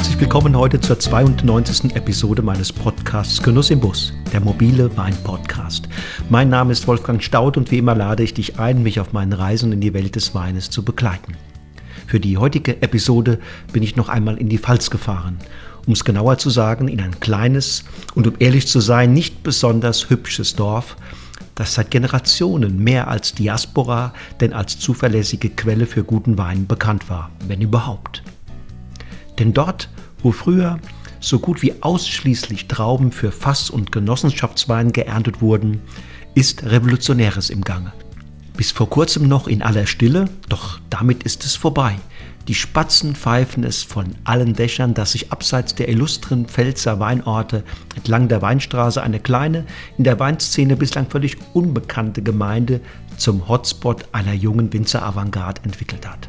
Herzlich willkommen heute zur 92. Episode meines Podcasts Genuss im Bus, der mobile Wein-Podcast. Mein Name ist Wolfgang Staud und wie immer lade ich dich ein, mich auf meinen Reisen in die Welt des Weines zu begleiten. Für die heutige Episode bin ich noch einmal in die Pfalz gefahren, um es genauer zu sagen, in ein kleines und um ehrlich zu sein, nicht besonders hübsches Dorf, das seit Generationen mehr als Diaspora denn als zuverlässige Quelle für guten Wein bekannt war, wenn überhaupt. Denn dort, wo früher so gut wie ausschließlich Trauben für Fass- und Genossenschaftswein geerntet wurden, ist Revolutionäres im Gange. Bis vor kurzem noch in aller Stille, doch damit ist es vorbei. Die Spatzen pfeifen es von allen Dächern, dass sich abseits der illustren Pfälzer Weinorte entlang der Weinstraße eine kleine, in der Weinszene bislang völlig unbekannte Gemeinde zum Hotspot einer jungen Winzer-Avantgarde entwickelt hat.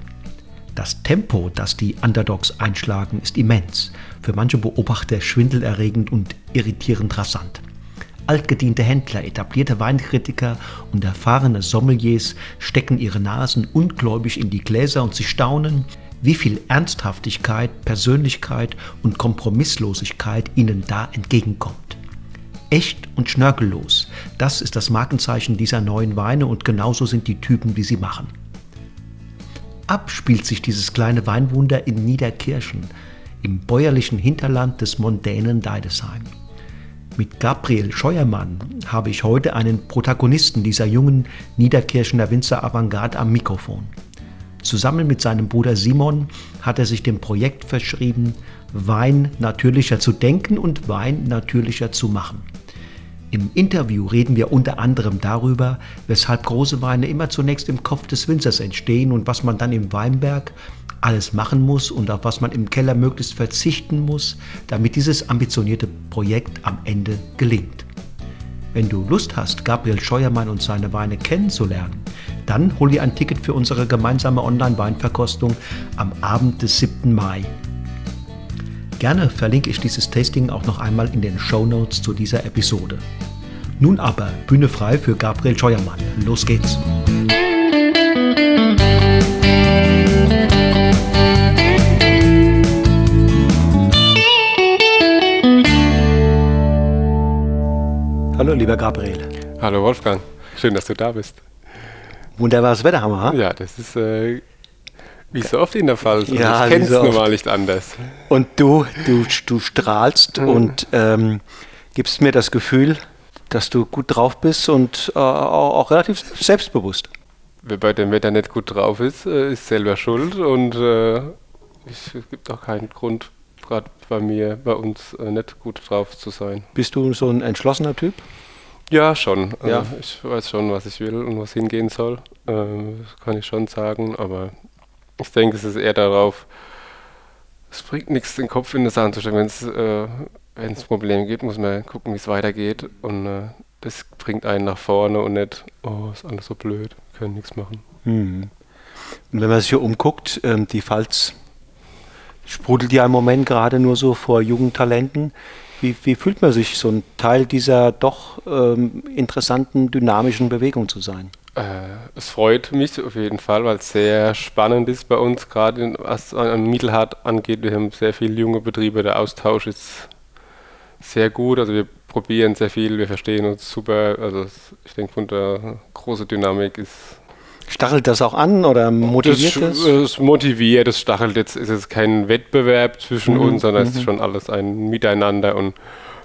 Das Tempo, das die Underdogs einschlagen, ist immens, für manche Beobachter schwindelerregend und irritierend rasant. Altgediente Händler, etablierte Weinkritiker und erfahrene Sommeliers stecken ihre Nasen ungläubig in die Gläser und sie staunen, wie viel Ernsthaftigkeit, Persönlichkeit und Kompromisslosigkeit ihnen da entgegenkommt. Echt und schnörkellos, das ist das Markenzeichen dieser neuen Weine und genauso sind die Typen, die sie machen ab spielt sich dieses kleine Weinwunder in Niederkirchen, im bäuerlichen Hinterland des mondänen Deidesheim. Mit Gabriel Scheuermann habe ich heute einen Protagonisten dieser jungen Niederkirchener Winzer Avantgarde am Mikrofon. Zusammen mit seinem Bruder Simon hat er sich dem Projekt verschrieben, Wein natürlicher zu denken und Wein natürlicher zu machen. Im Interview reden wir unter anderem darüber, weshalb große Weine immer zunächst im Kopf des Winzers entstehen und was man dann im Weinberg alles machen muss und auf was man im Keller möglichst verzichten muss, damit dieses ambitionierte Projekt am Ende gelingt. Wenn du Lust hast, Gabriel Scheuermann und seine Weine kennenzulernen, dann hol dir ein Ticket für unsere gemeinsame Online-Weinverkostung am Abend des 7. Mai. Gerne verlinke ich dieses Tasting auch noch einmal in den Show Notes zu dieser Episode. Nun aber Bühne frei für Gabriel Scheuermann. Los geht's! Hallo lieber Gabriel. Hallo Wolfgang, schön, dass du da bist. Wunderbares Wetter haben wir. Ja, das ist äh, wie so oft in der Fall. Ja, ich kenne es so normal nicht anders. Und du, du, du strahlst mhm. und ähm, gibst mir das Gefühl, dass du gut drauf bist und äh, auch, auch, relativ selbstbewusst. Wer bei dem Wetter nicht gut drauf ist, äh, ist selber schuld und äh, es gibt auch keinen Grund, gerade bei mir, bei uns äh, nicht gut drauf zu sein. Bist du so ein entschlossener Typ? Ja, schon. Ja. Also ich weiß schon, was ich will und was hingehen soll. Ähm, das kann ich schon sagen, aber ich denke, es ist eher darauf, es bringt nichts, den Kopf in den Sand zu stecken. Wenn es äh, Probleme gibt, muss man gucken, wie es weitergeht. Und äh, das bringt einen nach vorne und nicht, oh, ist alles so blöd, können nichts machen. Mhm. Und wenn man sich hier umguckt, ähm, die Pfalz sprudelt ja im Moment gerade nur so vor Jugendtalenten. Wie, wie, fühlt man sich, so ein Teil dieser doch ähm, interessanten, dynamischen Bewegung zu sein? Äh, es freut mich auf jeden Fall, weil es sehr spannend ist bei uns, gerade was an Mittelhart angeht. Wir haben sehr viele junge Betriebe, der Austausch ist sehr gut. Also wir probieren sehr viel, wir verstehen uns super. Also ich denke, von der großen Dynamik ist. Stachelt das auch an oder motiviert das? Es motiviert, es stachelt jetzt, ist es kein Wettbewerb zwischen mhm. uns, sondern mhm. es ist mhm. schon alles ein Miteinander und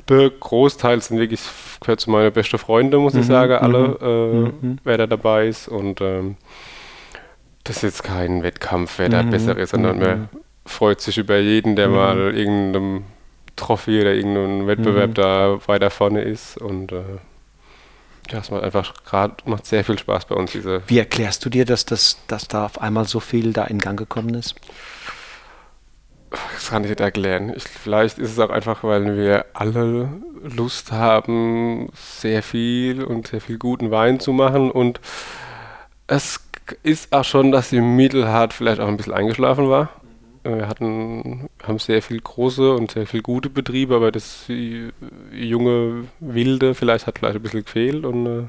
der Großteil sind wirklich, gehört zu meinen besten Freunden, muss mhm, ich sagen, alle, mhm, äh, mhm. wer da dabei ist. Und ähm, das ist jetzt kein Wettkampf, wer da mhm, besser ist, sondern man freut sich über jeden, der mal irgendeinem Trophy oder irgendeinem Wettbewerb da weiter vorne ist. Und äh, ja, es macht einfach gerade macht sehr viel Spaß bei uns. Diese Wie erklärst du dir, dass, das, dass da auf einmal so viel da in Gang gekommen ist? Das kann ich nicht erklären. Ich, vielleicht ist es auch einfach, weil wir alle Lust haben, sehr viel und sehr viel guten Wein zu machen. Und es ist auch schon, dass die Mittelhart vielleicht auch ein bisschen eingeschlafen war. Wir hatten, haben sehr viel große und sehr viel gute Betriebe, aber das junge Wilde vielleicht hat vielleicht ein bisschen gefehlt und äh,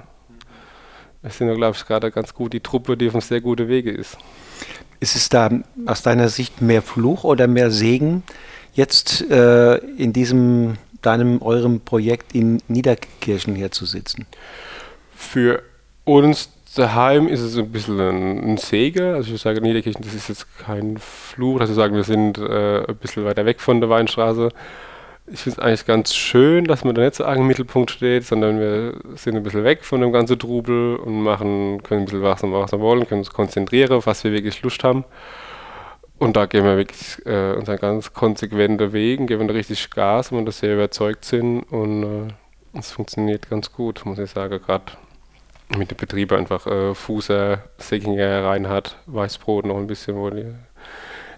wir sind, glaube ich, gerade ganz gut die Truppe, die auf einem sehr guten Wege ist. Ist es da aus deiner Sicht mehr Fluch oder mehr Segen, jetzt äh, in diesem deinem eurem Projekt in Niederkirchen hier zu sitzen? Für uns daheim ist es ein bisschen ein, ein Segen. Also ich sage Niederkirchen, das ist jetzt kein Fluch, wir sagen, wir sind äh, ein bisschen weiter weg von der Weinstraße. Ich finde es eigentlich ganz schön, dass man da nicht so arg im Mittelpunkt steht, sondern wir sind ein bisschen weg von dem ganzen Trubel und machen, können ein bisschen was, was wir wollen, können uns konzentrieren, auf was wir wirklich Lust haben. Und da gehen wir wirklich äh, unseren ganz konsequenten Wegen, geben richtig Gas, wenn wir da sehr überzeugt sind und äh, es funktioniert ganz gut, muss ich sagen, gerade mit dem Betrieb einfach äh, Fußer, Säckinger, Reinhardt, Weißbrot noch ein bisschen, wo die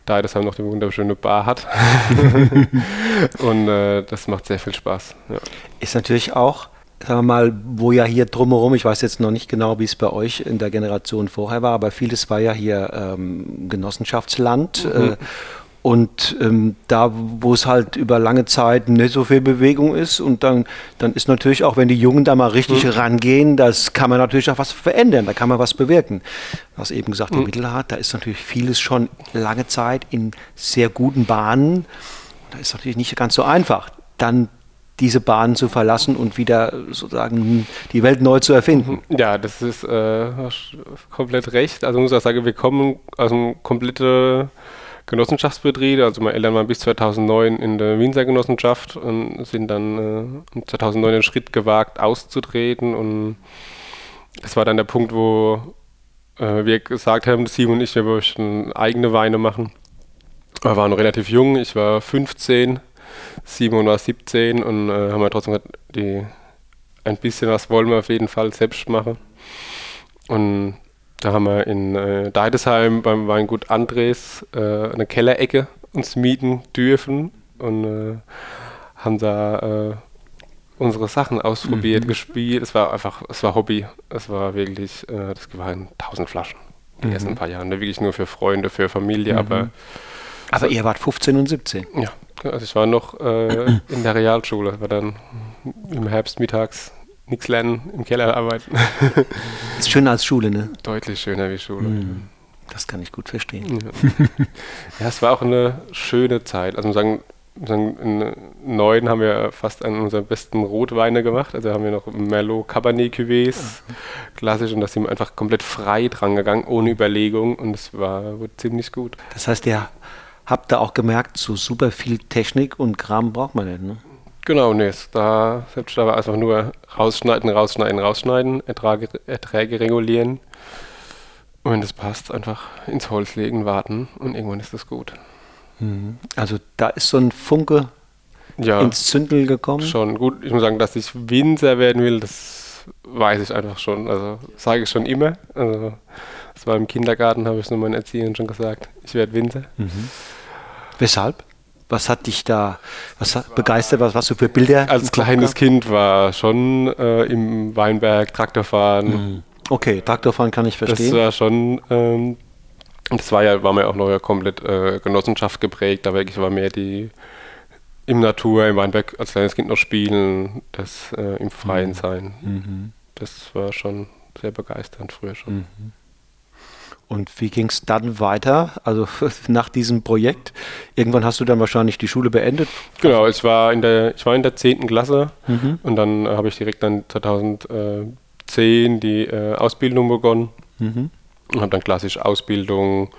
da das haben noch die wunderschöne Bar hat. und äh, das macht sehr viel Spaß. Ja. Ist natürlich auch, sagen wir mal, wo ja hier drumherum, ich weiß jetzt noch nicht genau, wie es bei euch in der Generation vorher war, aber vieles war ja hier ähm, Genossenschaftsland. Mhm. Äh, und ähm, da, wo es halt über lange Zeit nicht so viel Bewegung ist, und dann, dann ist natürlich auch, wenn die Jungen da mal richtig mhm. rangehen, das kann man natürlich auch was verändern, da kann man was bewirken. Du hast eben gesagt, mhm. die Mittelhart, da ist natürlich vieles schon lange Zeit in sehr guten Bahnen. Da ist natürlich nicht ganz so einfach, dann diese Bahnen zu verlassen und wieder sozusagen die Welt neu zu erfinden. Ja, das ist äh, komplett recht. Also ich muss auch sagen, wir kommen aus einem kompletten Genossenschaftsbetriebe. Also meine Eltern waren bis 2009 in der Winzer Genossenschaft und sind dann äh, 2009 den Schritt gewagt, auszutreten. Und das war dann der Punkt, wo äh, wir gesagt haben, Simon und ich, wir möchten eigene Weine machen. Wir waren noch relativ jung, ich war 15, Simon war 17 und äh, haben wir trotzdem gesagt, die, ein bisschen was wollen wir auf jeden Fall selbst machen. Und da haben wir in äh, Deidesheim beim Weingut Andres äh, eine Kellerecke uns mieten dürfen und äh, haben da äh, unsere Sachen ausprobiert, mhm. gespielt. Es war einfach, es war Hobby. Es war wirklich, äh, das waren tausend Flaschen die mhm. ersten paar Jahre. Wirklich nur für Freunde, für Familie, mhm. aber. Aber ihr wart 15 und 17. Ja, also ich war noch äh, in der Realschule, war dann im Herbst mittags nichts lernen, im Keller arbeiten. ist schöner als Schule, ne? Deutlich schöner wie Schule. Mhm. Das kann ich gut verstehen. Ja. ja, es war auch eine schöne Zeit. Also sagen, sagen in neun haben wir fast einen unserer besten Rotweine gemacht. Also haben wir noch Merlot Cabernet Cuvées, klassisch, und da sind wir einfach komplett frei dran gegangen, ohne Überlegung. Und es war ziemlich gut. Das heißt, ihr habt da auch gemerkt, so super viel Technik und Kram braucht man nicht, ne? Genau, nee, da, selbst da war einfach nur rausschneiden, rausschneiden, rausschneiden, Ertrage, Erträge regulieren. Und wenn das passt, einfach ins Holz legen, warten und irgendwann ist das gut. Mhm. Also da ist so ein Funke ja, ins Zündel gekommen? Schon gut. Ich muss sagen, dass ich Winzer werden will, das weiß ich einfach schon. Also sage ich schon immer. Also das war im Kindergarten, habe ich es nur meinen Erziehern schon gesagt. Ich werde Winzer. Mhm. Weshalb? Was hat dich da was hat begeistert? Was hast du für Bilder? Als kleines Kind war schon äh, im Weinberg Traktorfahren. Mhm. Okay, Traktorfahren kann ich verstehen. Das war schon, ähm, das war ja, war mir auch noch ja komplett äh, Genossenschaft geprägt, aber ich war mehr die im Natur, im Weinberg als kleines Kind noch spielen, das äh, im Freien mhm. sein. Mhm. Das war schon sehr begeisternd früher schon. Mhm. Und wie ging es dann weiter? Also nach diesem Projekt? Irgendwann hast du dann wahrscheinlich die Schule beendet? Genau, ich war in der, ich war in der 10. Klasse mhm. und dann habe ich direkt dann 2010 die äh, Ausbildung begonnen mhm. und habe dann klassisch Ausbildung.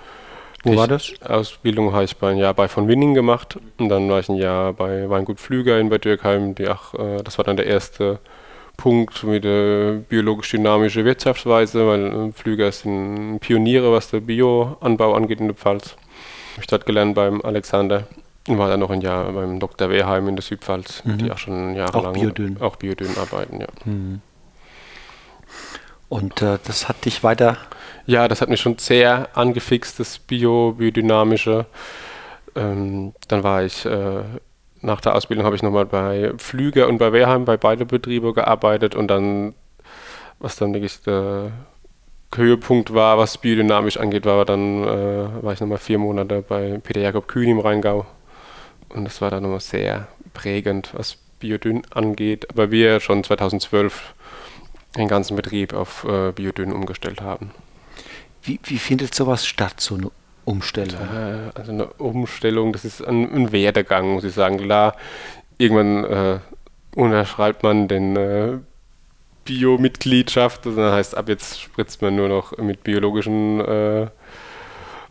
Wo war das? Ausbildung habe ich bei, ein Jahr bei von Winning gemacht und dann war ich ein Jahr bei Weingut Pflüger in Bad Dürkheim. Die, ach, äh, das war dann der erste Punkt mit der biologisch-dynamischen Wirtschaftsweise, weil äh, Flüger sind Pioniere, was der Bioanbau angeht in der Pfalz. Ich habe gelernt beim Alexander und war dann noch ein Jahr beim Dr. Wehrheim in der Südpfalz, mhm. die auch schon jahrelang auch Biodyn. auch Biodyn arbeiten, ja. Mhm. Und äh, das hat dich weiter? Ja, das hat mich schon sehr angefixt, das Bio, Biodynamische. Ähm, dann war ich äh, nach der Ausbildung habe ich nochmal bei Flüger und bei Wehrheim, bei beide Betriebe gearbeitet und dann, was dann wirklich der Höhepunkt war, was biodynamisch angeht, war dann äh, war ich nochmal vier Monate bei Peter Jakob Kühn im Rheingau und das war dann nochmal sehr prägend, was Biodyn angeht, aber wir schon 2012 den ganzen Betrieb auf äh, Biodyn umgestellt haben. Wie, wie findet sowas statt, so eine Umstellung? Äh, also eine Umstellung, das ist ein, ein Werdegang, muss ich sagen. Klar, irgendwann äh, unterschreibt man den äh, Bio-Mitgliedschaft, das heißt, ab jetzt spritzt man nur noch mit biologischen äh,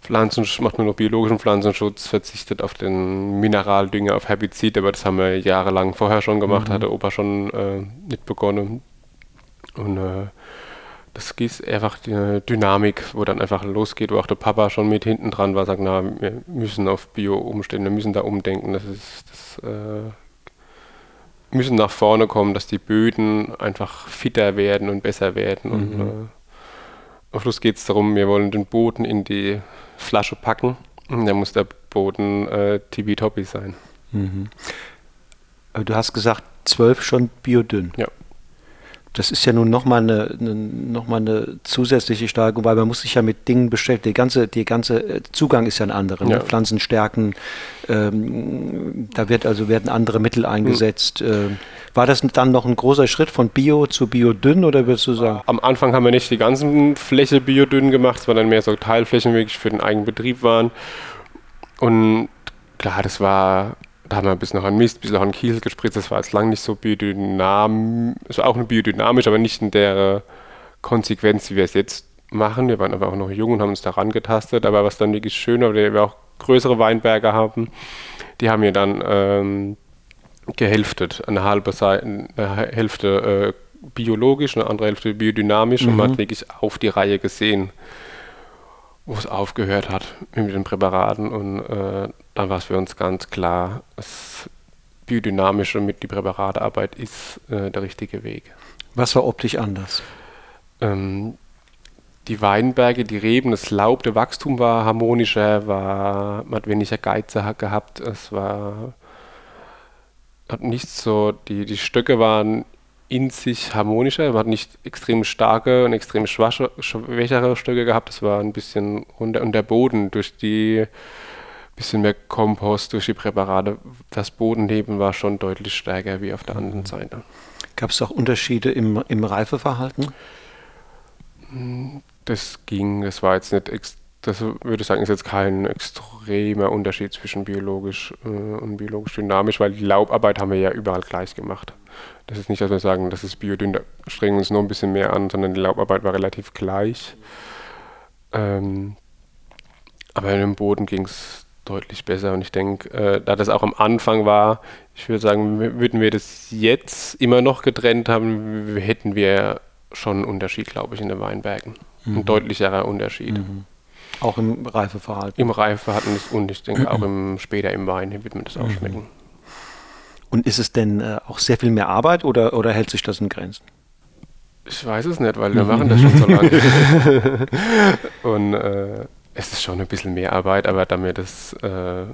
Pflanzenschutz, macht man noch biologischen Pflanzenschutz, verzichtet auf den Mineraldünger, auf Herbizid, aber das haben wir jahrelang vorher schon gemacht, mhm. hatte Opa schon äh, nicht begonnen. Und äh, das ist einfach die Dynamik, wo dann einfach losgeht, wo auch der Papa schon mit hinten dran war, sagt, na, wir müssen auf Bio umstellen, wir müssen da umdenken, das ist, das äh, müssen nach vorne kommen, dass die Böden einfach fitter werden und besser werden. Mhm. Und äh, am Schluss geht es darum, wir wollen den Boden in die Flasche packen. Und dann muss der Boden äh, tibi-topi sein. Mhm. Du hast gesagt, zwölf schon biodünn. Ja das ist ja nun nochmal eine, eine, noch eine zusätzliche Steigerung, weil man muss sich ja mit Dingen beschäftigen. Der ganze, der ganze äh, Zugang ist ja ein anderer. Ne? Ja. Ne? Pflanzenstärken, ähm, da wird also werden andere Mittel eingesetzt. Mhm. War das dann noch ein großer Schritt von Bio zu Biodünn oder würdest du sagen? Am Anfang haben wir nicht die ganzen Fläche Biodünn gemacht, sondern mehr so Teilflächen wirklich für den eigenen Betrieb waren. Und klar, das war da haben wir ein bisschen noch an Mist, ein bisschen noch an Kiesel gespritzt. Das war jetzt lang nicht so biodynamisch, also auch biodynamisch, aber nicht in der Konsequenz, wie wir es jetzt machen. Wir waren aber auch noch jung und haben uns daran getastet. Aber was dann wirklich schön war, wir auch größere Weinberge haben, die haben wir dann ähm, gehälftet. Eine halbe Seite, eine Hälfte äh, biologisch, eine andere Hälfte biodynamisch mhm. und man hat wirklich auf die Reihe gesehen, wo es aufgehört hat mit den Präparaten und äh, es für uns ganz klar, das biodynamische mit die Präparatarbeit ist äh, der richtige Weg. Was war optisch anders? Ähm, die Weinberge, die Reben, das Laub, der Wachstum war harmonischer, war, man hat weniger Geize gehabt, es war hat nicht so, die, die Stöcke waren in sich harmonischer, man hat nicht extrem starke und extrem schwache, schwächere Stöcke gehabt, es war ein bisschen runter und der Boden durch die bisschen mehr Kompost durch die Präparate. Das Bodenleben war schon deutlich stärker wie auf der anderen mhm. Seite. Gab es auch Unterschiede im, im Reifeverhalten? Das ging, das war jetzt nicht, das würde ich sagen, ist jetzt kein extremer Unterschied zwischen biologisch äh, und biologisch dynamisch, weil die Laubarbeit haben wir ja überall gleich gemacht. Das ist nicht, dass wir sagen, das ist biodynamisch, strengen uns nur ein bisschen mehr an, sondern die Laubarbeit war relativ gleich. Ähm, aber in dem Boden ging es deutlich besser. Und ich denke, äh, da das auch am Anfang war, ich würde sagen, würden wir das jetzt immer noch getrennt haben, hätten wir schon einen Unterschied, glaube ich, in den Weinbergen. Mhm. Ein deutlicherer Unterschied. Mhm. Auch im Reifeverhalten? Im Reifeverhalten ist, und ich denke auch im, später im Wein wird man das auch mhm. schmecken. Und ist es denn äh, auch sehr viel mehr Arbeit oder, oder hält sich das in Grenzen? Ich weiß es nicht, weil wir machen das schon so lange. und äh, es ist schon ein bisschen mehr Arbeit, aber da wir das äh,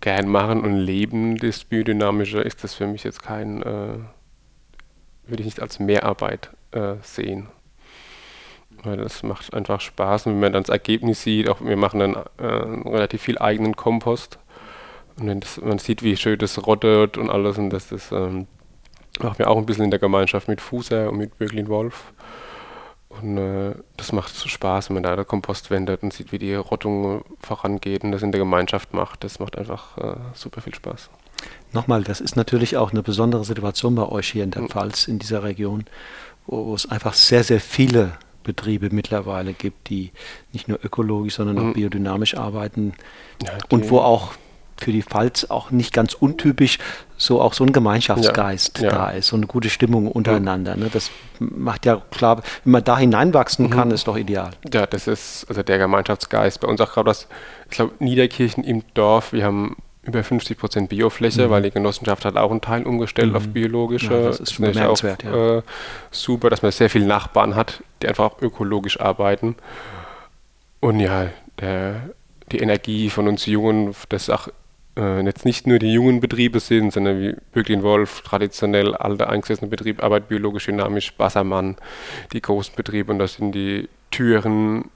gern machen und leben, das Biodynamische, ist das für mich jetzt kein, äh, würde ich nicht als Mehrarbeit äh, sehen. Weil das macht einfach Spaß und wenn man dann das Ergebnis sieht, auch wir machen dann äh, relativ viel eigenen Kompost und wenn das, man sieht, wie schön das rottet und alles und das, das ähm, machen wir auch ein bisschen in der Gemeinschaft mit Fuser und mit Bürglin Wolf. Und äh, das macht Spaß, wenn man da den Kompost wendet und sieht, wie die Rottung vorangeht und das in der Gemeinschaft macht. Das macht einfach äh, super viel Spaß. Nochmal, das ist natürlich auch eine besondere Situation bei euch hier in der Pfalz, in dieser Region, wo es einfach sehr, sehr viele Betriebe mittlerweile gibt, die nicht nur ökologisch, sondern auch mhm. biodynamisch arbeiten ja, und wo auch für die Pfalz auch nicht ganz untypisch so auch so ein Gemeinschaftsgeist ja, ja. da ist, so eine gute Stimmung untereinander. Ne? Das macht ja klar, wenn man da hineinwachsen mhm. kann, ist doch ideal. Ja, das ist also der Gemeinschaftsgeist. Bei uns auch gerade das, ich glaube, Niederkirchen im Dorf, wir haben über 50 Prozent Biofläche, mhm. weil die Genossenschaft hat auch einen Teil umgestellt mhm. auf biologische. Ja, das ist schon bemerkenswert, auch, ja. Äh, super, dass man sehr viele Nachbarn hat, die einfach auch ökologisch arbeiten. Und ja, der, die Energie von uns Jungen, das auch äh, jetzt nicht nur die jungen Betriebe sind, sondern wie Böglin Wolf, traditionell alte eingesessene Betrieb, Arbeit biologisch dynamisch, Wassermann, die großen Betriebe und da sind die Türen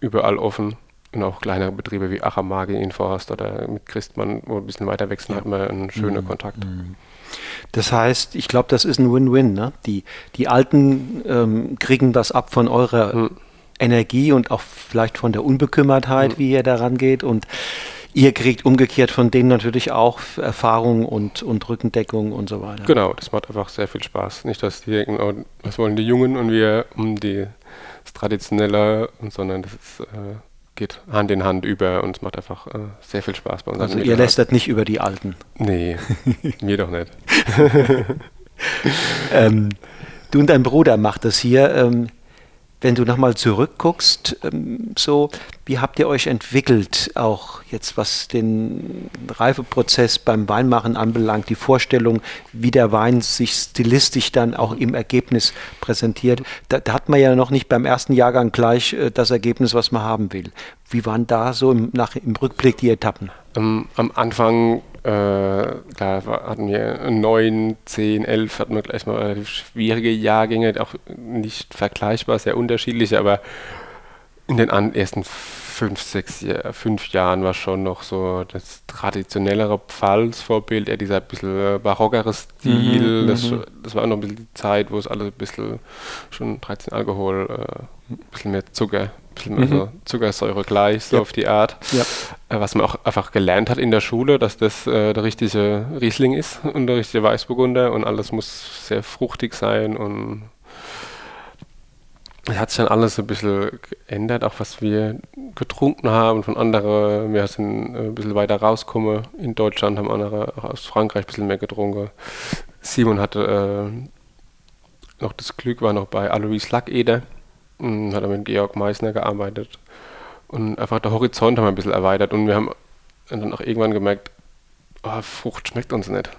überall offen. Und auch kleinere Betriebe wie Achamagi in Forst oder mit Christmann, wo ein bisschen weiter wechseln, ja. hat man einen schönen mhm. Kontakt. Mhm. Das heißt, ich glaube, das ist ein Win-Win. Ne? Die, die Alten ähm, kriegen das ab von eurer mhm Energie und auch vielleicht von der Unbekümmertheit, mhm. wie ihr daran geht. Und ihr kriegt umgekehrt von denen natürlich auch Erfahrung und, und Rückendeckung und so weiter. Genau, das macht einfach sehr viel Spaß. Nicht, dass die denken, oh, was wollen die Jungen und wir um die, das Traditionelle, sondern das ist, äh, geht Hand in Hand über und es macht einfach äh, sehr viel Spaß bei uns. Also ihr lästert nicht über die Alten? Nee, mir doch nicht. ähm, du und dein Bruder macht das hier. Ähm, wenn du nochmal zurückguckst, ähm, so, wie habt ihr euch entwickelt, auch jetzt was den Reifeprozess beim Weinmachen anbelangt, die Vorstellung, wie der Wein sich stilistisch dann auch im Ergebnis präsentiert? Da, da hat man ja noch nicht beim ersten Jahrgang gleich äh, das Ergebnis, was man haben will. Wie waren da so im, nach, im Rückblick die Etappen? Um, am Anfang äh, klar hatten wir 9, 10, 11, hatten wir gleich mal relativ schwierige Jahrgänge, auch nicht vergleichbar, sehr unterschiedlich, aber in den ersten fünf, sechs, fünf Jahren war schon noch so das traditionellere Pfalz-Vorbild, eher dieser bisschen äh, barockere Stil. Mhm, das, mhm. das, war auch noch ein bisschen die Zeit, wo es alles ein bisschen schon 13 Alkohol, äh, ein bisschen mehr Zucker, bisschen mehr mhm. Zuckersäure gleich, so ja. auf die Art. Ja. Äh, was man auch einfach gelernt hat in der Schule, dass das äh, der richtige Riesling ist und der richtige Weißburgunder und alles muss sehr fruchtig sein und es hat sich dann alles ein bisschen geändert, auch was wir getrunken haben von anderen. Wir sind ein bisschen weiter rausgekommen in Deutschland, haben andere auch aus Frankreich ein bisschen mehr getrunken. Simon hatte äh, noch das Glück, war noch bei Alois Lackeder, hat mit Georg Meissner gearbeitet. Und einfach der Horizont haben wir ein bisschen erweitert und wir haben dann auch irgendwann gemerkt, oh, Frucht schmeckt uns nicht.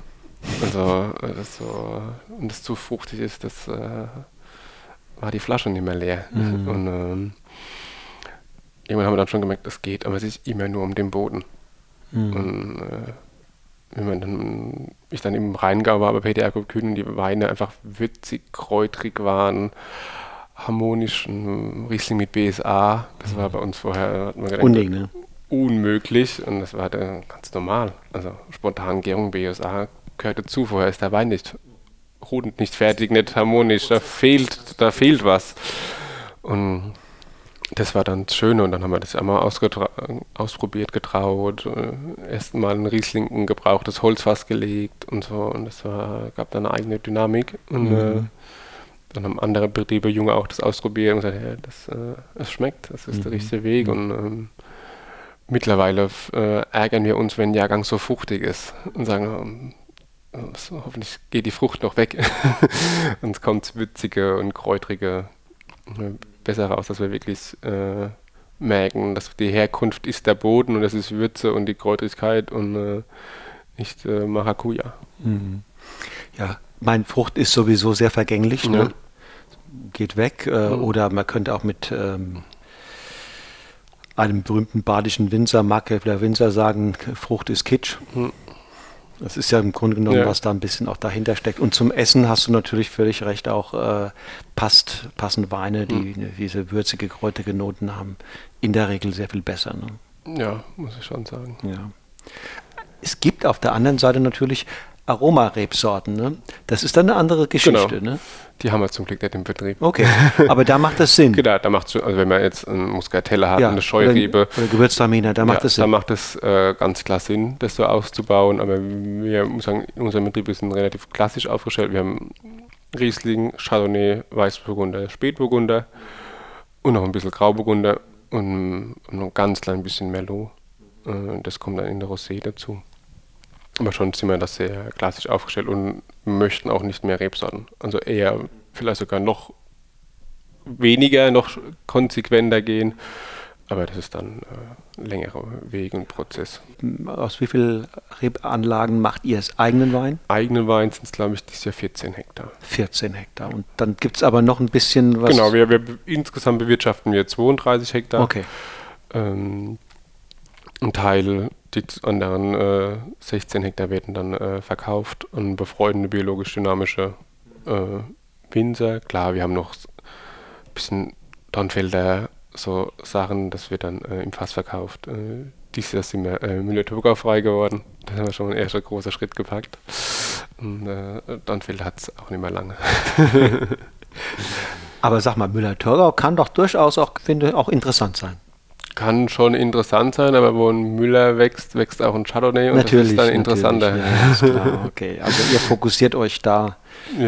Also, das so, und das zu fruchtig ist, das äh, war die Flasche nicht mehr leer. Mhm. Und ähm, irgendwann haben wir dann schon gemerkt, das geht, aber es ist immer nur um den Boden. Mhm. Und äh, wenn man dann, ich dann im Rheingau war bei PDR Kühn und die Weine einfach würzig, kräutrig waren, harmonisch, ein Riesling mit BSA, das war bei uns vorher, gedacht, Unding, ne? unmöglich und das war dann ganz normal. Also spontan Gärung BSA gehörte zu, vorher ist der Wein nicht rund, nicht fertig, nicht harmonisch, da fehlt, da fehlt was. Und das war dann das Schöne und dann haben wir das einmal ausprobiert, getraut, äh, erst mal ein Riesling ein gebrauchtes Holzfass gelegt und so und das war, gab dann eine eigene Dynamik und mhm. äh, dann haben andere Betriebe, Junge auch das ausprobiert und gesagt, ja, das, äh, es schmeckt, das ist mhm. der richtige Weg mhm. und ähm, mittlerweile äh, ärgern wir uns, wenn ein Jahrgang so fruchtig ist und sagen, so, hoffentlich geht die Frucht noch weg und es kommt witzige und kräutrige äh, besser raus, dass wir wirklich äh, merken, dass die Herkunft ist der Boden und das ist Würze und die Kräutrigkeit und äh, nicht Maracuja. Mhm. Ja, mein Frucht ist sowieso sehr vergänglich, ne? ja. ne? geht weg äh, mhm. oder man könnte auch mit ähm, einem berühmten badischen Winzer, Mark Winzer sagen, Frucht ist Kitsch. Mhm. Das ist ja im Grunde genommen, ja. was da ein bisschen auch dahinter steckt. Und zum Essen hast du natürlich völlig recht, auch äh, passt, passen Weine, die mhm. diese würzige, kräutige Noten haben, in der Regel sehr viel besser. Ne? Ja, muss ich schon sagen. Ja. Es gibt auf der anderen Seite natürlich Aromarebsorten. Ne? Das ist dann eine andere Geschichte. Genau. Ne? Die haben wir zum Glück nicht im Betrieb. Okay, aber da macht das Sinn. genau, da macht also wenn man jetzt einen Muscatella hat, ja, eine Scheurebe. Oder, oder Gewürztraminer, da macht ja, das Sinn. Da macht es äh, ganz klar Sinn, das so auszubauen. Aber wir muss sagen, unser Betrieb ist relativ klassisch aufgestellt. Wir haben Riesling, Chardonnay, Weißburgunder, Spätburgunder und noch ein bisschen Grauburgunder und, und noch ein ganz klein bisschen Merlot. Äh, das kommt dann in der Rosé dazu. Aber schon sind wir das sehr klassisch aufgestellt und möchten auch nicht mehr Rebsorten. Also eher vielleicht sogar noch weniger, noch konsequenter gehen. Aber das ist dann äh, ein längerer Weg und Prozess. Aus wie vielen Rebanlagen macht ihr es? Eigenen Wein? Eigenen Wein sind es, glaube ich, dieses Jahr 14 Hektar. 14 Hektar. Und dann gibt es aber noch ein bisschen was. Genau, wir, wir, insgesamt bewirtschaften wir 32 Hektar. Okay. Ähm, ein Teil die anderen äh, 16 Hektar werden dann äh, verkauft an befreundende biologisch-dynamische äh, Winzer. Klar, wir haben noch ein bisschen Dornfelder, so Sachen, das wird dann äh, im Fass verkauft. Äh, dieses Jahr sind wir äh, Müller-Thurgau frei geworden. Da haben wir schon einen ersten großen Schritt gepackt. Und Dornfelder hat es auch nicht mehr lange. Aber sag mal, Müller-Thurgau kann doch durchaus auch, finde auch interessant sein. Kann schon interessant sein, aber wo ein Müller wächst, wächst auch ein Chardonnay und natürlich, das ist dann interessanter. Ja, klar, okay. Also ihr fokussiert euch da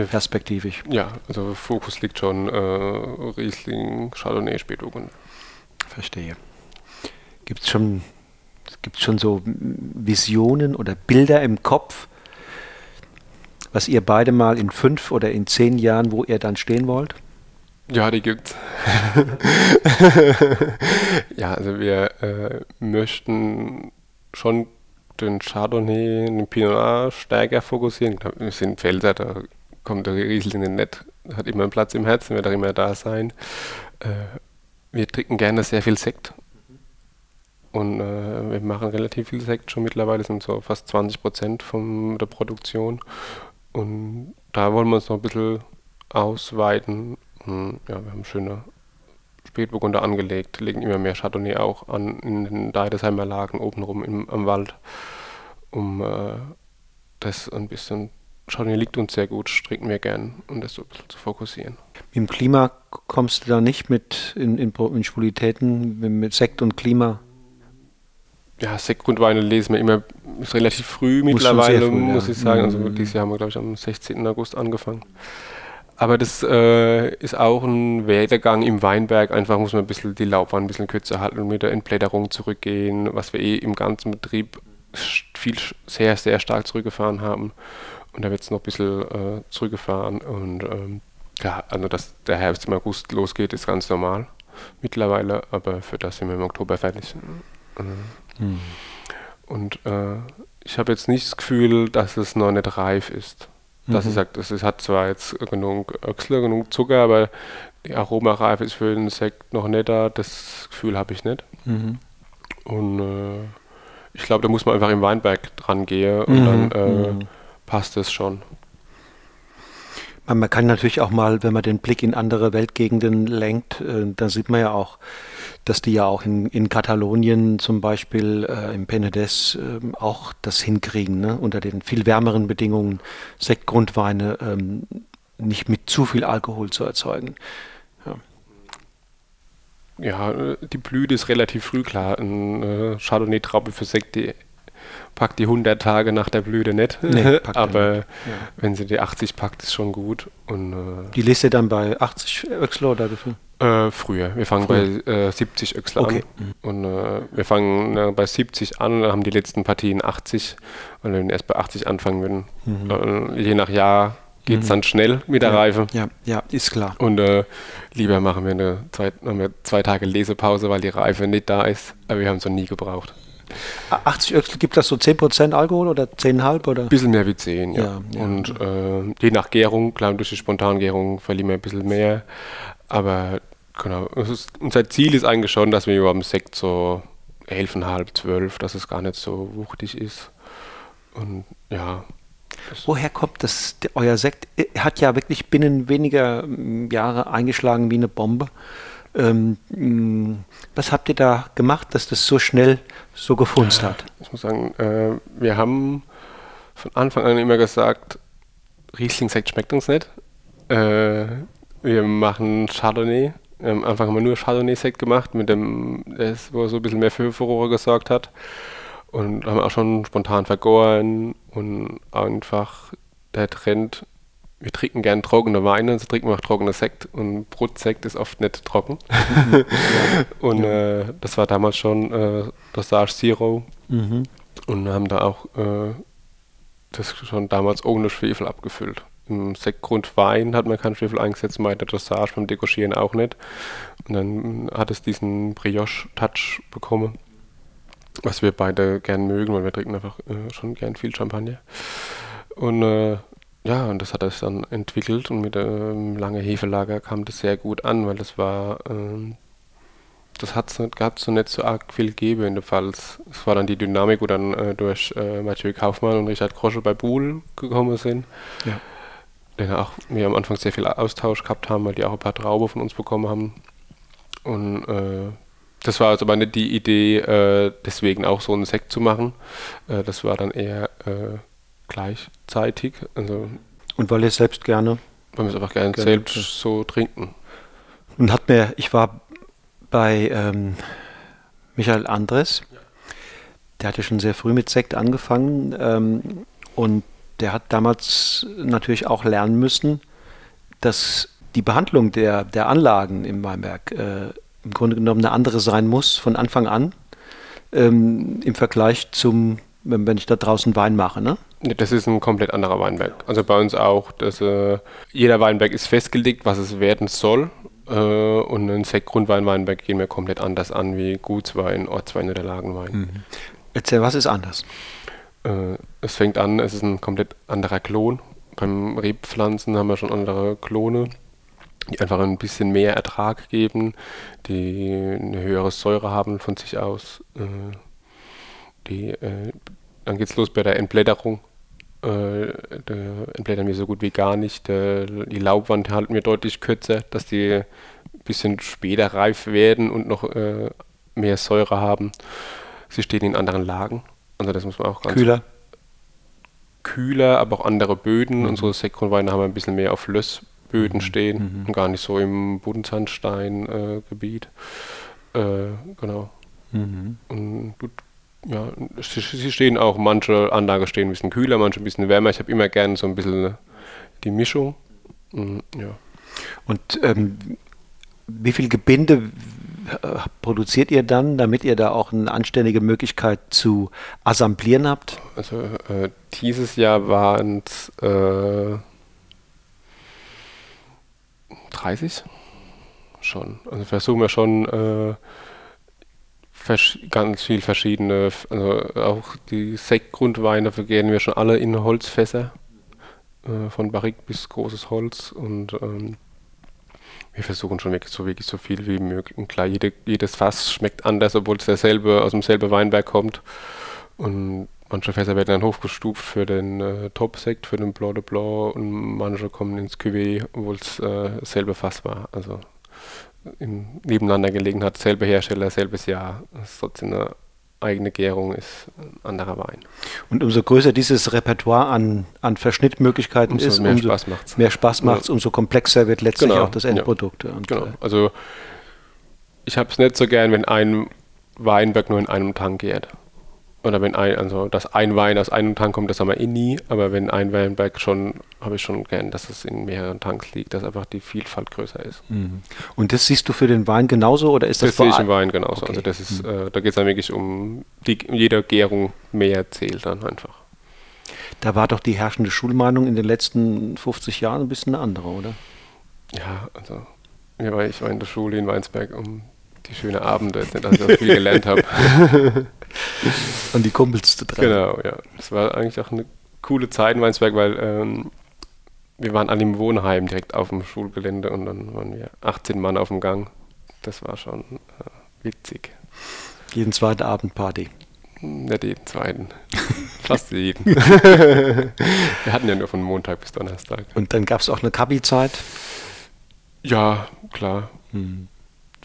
perspektivisch. Ja, also Fokus liegt schon äh, Riesling, Chardonnay, Spätburgunder. Verstehe. Gibt es schon, gibt's schon so Visionen oder Bilder im Kopf, was ihr beide mal in fünf oder in zehn Jahren, wo ihr dann stehen wollt? Ja, die gibt's. ja, also wir äh, möchten schon den Chardonnay, den Pinot Noir stärker fokussieren. Wir sind Felser, da kommt der Riesling nicht, hat immer einen Platz im Herzen, wird auch immer da sein. Äh, wir trinken gerne sehr viel Sekt. Und äh, wir machen relativ viel Sekt schon mittlerweile, sind so fast 20 Prozent von der Produktion. Und da wollen wir uns noch ein bisschen ausweiten. Und, ja, wir haben schöne Spätburgunder angelegt, legen immer mehr Chardonnay auch an in den Deidesheimer Lagen obenrum im, am Wald, um äh, das ein bisschen Chardonnay liegt uns sehr gut, trinken wir gern, um das so ein bisschen zu fokussieren. Im Klima kommst du da nicht mit in, in, in Schwulitäten, mit Sekt und Klima? Ja, Sektgrundweine lesen wir immer relativ früh muss mittlerweile, früh, muss ja. ich sagen. Also mhm. dieses Jahr haben wir, glaube ich, am 16. August angefangen. Aber das äh, ist auch ein Werdegang im Weinberg. Einfach muss man ein bisschen die Laubwand ein bisschen kürzer halten und mit der Entblätterung zurückgehen, was wir eh im ganzen Betrieb viel, sehr, sehr stark zurückgefahren haben. Und da wird es noch ein bisschen äh, zurückgefahren. Und ähm, ja, also dass der Herbst im August losgeht, ist ganz normal mittlerweile, aber für das sind wir im Oktober fertig. Mhm. Und äh, ich habe jetzt nicht das Gefühl, dass es noch nicht reif ist. Dass mhm. ich sage, es hat zwar jetzt genug Öchsle, genug Zucker, aber die Aromareife ist für den Sekt noch nicht da. Das Gefühl habe ich nicht. Mhm. Und äh, ich glaube, da muss man einfach im Weinberg dran gehen und mhm. dann äh, mhm passt es schon. Man kann natürlich auch mal, wenn man den Blick in andere Weltgegenden lenkt, äh, da sieht man ja auch, dass die ja auch in, in Katalonien zum Beispiel äh, im Penedès äh, auch das hinkriegen, ne? unter den viel wärmeren Bedingungen Sektgrundweine ähm, nicht mit zu viel Alkohol zu erzeugen. Ja. Ja, die Blüte ist relativ früh klar. Ein äh, Chardonnay-Traube für Sekt, die packt die 100 Tage nach der Blüte nicht. Nee, aber ja. wenn sie die 80 packt, ist schon gut. Und, äh, die lest ihr dann bei 80 Öxler oder wie Äh, früher. Wir fangen früher. bei äh, 70 Öxler okay. an. Mhm. Und äh, wir fangen äh, bei 70 an und haben die letzten Partien 80. Und wenn wir erst bei 80 anfangen würden, mhm. je nach Jahr geht es mhm. dann schnell mit der ja, Reife. Ja, ja, ist klar. Und äh, lieber machen wir eine zwei, haben wir zwei Tage Lesepause, weil die Reife nicht da ist. Aber wir haben es noch nie gebraucht. 80 Öxel, gibt das so 10% Alkohol oder 10,5 oder? Ein bisschen mehr wie 10, ja. ja, ja. Und äh, je nach Gärung, klar, durch die Spontangärung verlieren wir ein bisschen mehr. Aber genau, ist, unser Ziel ist eigentlich schon, dass wir über dem Sekt so 11,5, 12, dass es gar nicht so wuchtig ist. Und ja. Woher kommt das? Euer Sekt hat ja wirklich binnen weniger Jahre eingeschlagen wie eine Bombe. Ähm, was habt ihr da gemacht, dass das so schnell so gefunzt hat? Ich muss sagen, äh, wir haben von Anfang an immer gesagt, Riesling-Sekt schmeckt uns nicht. Äh, wir machen Chardonnay. Am Anfang haben wir nur Chardonnay-Sekt gemacht, mit dem, das, wo so ein bisschen mehr für Furore gesorgt hat. Und haben auch schon spontan vergoren und einfach der Trend wir trinken gern trockene Weine, so trinken wir auch trockener Sekt und Brotsekt ist oft nicht trocken. Mhm. und äh, das war damals schon äh, Dosage Zero mhm. und haben da auch äh, das schon damals ohne Schwefel abgefüllt. Im Sektgrundwein hat man keinen Schwefel eingesetzt, bei der Dosage beim Dekoschieren auch nicht. Und dann hat es diesen Brioche-Touch bekommen, was wir beide gern mögen, weil wir trinken einfach äh, schon gern viel Champagner. Und äh, ja, und das hat es dann entwickelt und mit ähm, lange Hefelager kam das sehr gut an, weil das war, ähm, das hat es nicht, gab so nicht so arg viel Gebe in der Pfalz. Es war dann die Dynamik, wo dann äh, durch äh, Mathieu Kaufmann und Richard Grosche bei Buhl gekommen sind. Ja. Denn auch wir am Anfang sehr viel Austausch gehabt haben, weil die auch ein paar Trauben von uns bekommen haben. Und äh, das war also aber nicht die Idee, äh, deswegen auch so einen Sekt zu machen. Äh, das war dann eher äh, gleichzeitig. Also und weil ihr selbst gerne? Weil wir es einfach gerne, gerne selbst so trinken. Und hat mir, ich war bei ähm, Michael Andres, der hatte schon sehr früh mit Sekt angefangen ähm, und der hat damals natürlich auch lernen müssen, dass die Behandlung der, der Anlagen im Weinberg äh, im Grunde genommen eine andere sein muss von Anfang an ähm, im Vergleich zum, wenn, wenn ich da draußen Wein mache. Ne? Das ist ein komplett anderer Weinberg. Also bei uns auch, dass, äh, jeder Weinberg ist festgelegt, was es werden soll. Äh, und ein Sektgrundwein-Weinberg gehen wir komplett anders an wie Gutswein, Ortswein oder Lagenwein. Mhm. Erzähl, was ist anders? Äh, es fängt an, es ist ein komplett anderer Klon. Beim Rebpflanzen haben wir schon andere Klone die einfach ein bisschen mehr Ertrag geben, die eine höhere Säure haben von sich aus. Äh, die, äh, dann geht es los bei der Entblätterung. Äh, entblättern wir so gut wie gar nicht. die Laubwand halten wir deutlich kürzer, dass die ein bisschen später reif werden und noch mehr Säure haben. Sie stehen in anderen Lagen. Also das muss man auch ganz kühler. Kühler, aber auch andere Böden. Mhm. Unsere Sekronweine haben ein bisschen mehr auf Löss Böden mhm. stehen mhm. und gar nicht so im Bodensandsteingebiet. Äh, äh, genau. Mhm. Und ja, sie stehen auch, manche Anlagen stehen ein bisschen kühler, manche ein bisschen wärmer. Ich habe immer gerne so ein bisschen die Mischung. Mhm, ja. Und ähm, wie viel Gebinde äh, produziert ihr dann, damit ihr da auch eine anständige Möglichkeit zu assemblieren habt? Also äh, dieses Jahr waren es äh, 30 schon. Also versuchen wir schon äh, ganz viel verschiedene, also auch die Sektgrundweine vergehen wir schon alle in Holzfässer, äh, von Barrik bis großes Holz und ähm, wir versuchen schon wirklich so, wirklich so viel wie möglich. Und klar, jede, jedes Fass schmeckt anders, obwohl es derselbe, aus demselben Weinberg kommt. Und Manche Fässer werden dann hochgestuft für den äh, Top-Sekt, für den Blanc de Blanc und manche kommen ins Cuvée, obwohl es äh, selbe Fass war. Also im, nebeneinander gelegen hat, selbe Hersteller, selbes Jahr. Trotzdem eine eigene Gärung, ist ein anderer Wein. Und umso größer dieses Repertoire an, an Verschnittmöglichkeiten umso ist, mehr umso Spaß macht's. mehr Spaß macht es, umso komplexer wird letztlich genau, auch das Endprodukt. Ja. genau, äh, also ich habe es nicht so gern, wenn ein Weinberg nur in einem Tank gärt oder wenn ein, also dass ein Wein aus einem Tank kommt, das haben wir eh nie, aber wenn ein Weinberg schon, habe ich schon gern, dass es in mehreren Tanks liegt, dass einfach die Vielfalt größer ist. Mhm. Und das siehst du für den Wein genauso oder ist das? Das sehe ich im Wein genauso. Okay. Also das ist, mhm. äh, da geht es dann wirklich um die, jede Gärung mehr zählt dann einfach. Da war doch die herrschende Schulmeinung in den letzten 50 Jahren ein bisschen eine andere, oder? Ja, also ich war in der Schule in Weinsberg, um die schönen Abende, dass ich viel gelernt habe. Und die Kumpels zu treffen. Genau, ja. Das war eigentlich auch eine coole Zeit in Weinsberg, weil ähm, wir waren alle im Wohnheim direkt auf dem Schulgelände und dann waren wir 18 Mann auf dem Gang. Das war schon äh, witzig. Jeden zweiten Abend Party. Nicht jeden zweiten. Fast jeden. wir hatten ja nur von Montag bis Donnerstag. Und dann gab es auch eine Kabi-Zeit? Ja, klar. Hm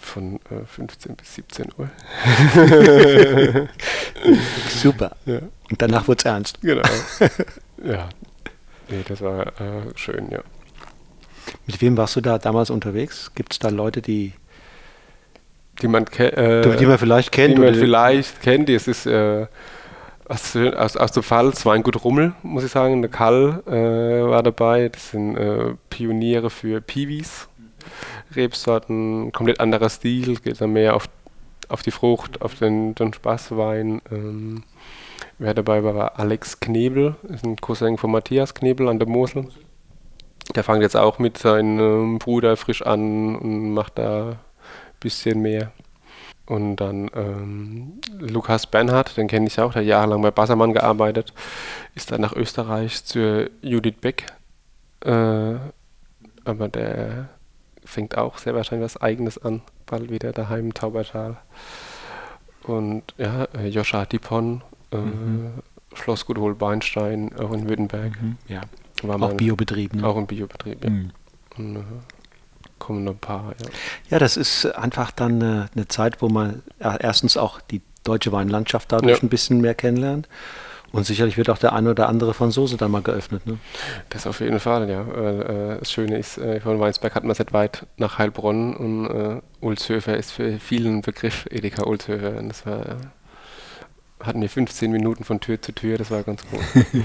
von äh, 15 bis 17 Uhr. Super. Ja. Und danach wurde es ernst. Genau. ja. Nee, das war äh, schön, ja. Mit wem warst du da damals unterwegs? Gibt es da Leute, die die man, äh, die man vielleicht kennt? Die man vielleicht kennt. Es ist äh, aus, aus, aus dem Fall Weingut Rummel, muss ich sagen. Der Kall äh, war dabei. Das sind äh, Pioniere für Piwis. Rebsorten, komplett anderer Stil, geht dann mehr auf, auf die Frucht, auf den, den Spaßwein. Ähm, wer dabei war, war Alex Knebel, ist ein Cousin von Matthias Knebel an der Mosel. Der fängt jetzt auch mit seinem Bruder frisch an und macht da ein bisschen mehr. Und dann ähm, Lukas Bernhard, den kenne ich auch, der hat jahrelang bei Bassermann gearbeitet, ist dann nach Österreich zur Judith Beck. Äh, aber der fängt auch sehr wahrscheinlich was Eigenes an, bald wieder daheim im Taubertal. Und ja, äh, Joscha Dipon, äh, mhm. Schlossgut Holbeinstein, auch in Württemberg. Mhm. Ja. War auch Biobetrieb. Ne? Auch ein Biobetrieb, ja. Mhm. Und, äh, kommen noch ein paar, ja. Ja, das ist einfach dann eine, eine Zeit, wo man erstens auch die deutsche Weinlandschaft dadurch ja. ein bisschen mehr kennenlernt Und sicherlich wird auch der eine oder andere Franzose dann mal geöffnet, ne? Das auf jeden Fall, ja. Äh, das Schöne ist, äh, von Weinsberg hat man seit weit nach Heilbronn und äh, Ulzhöfer ist für vielen Begriff Edeka Ulzhöfer. Und das war, hatten wir 15 Minuten von Tür zu Tür, das war ganz gut.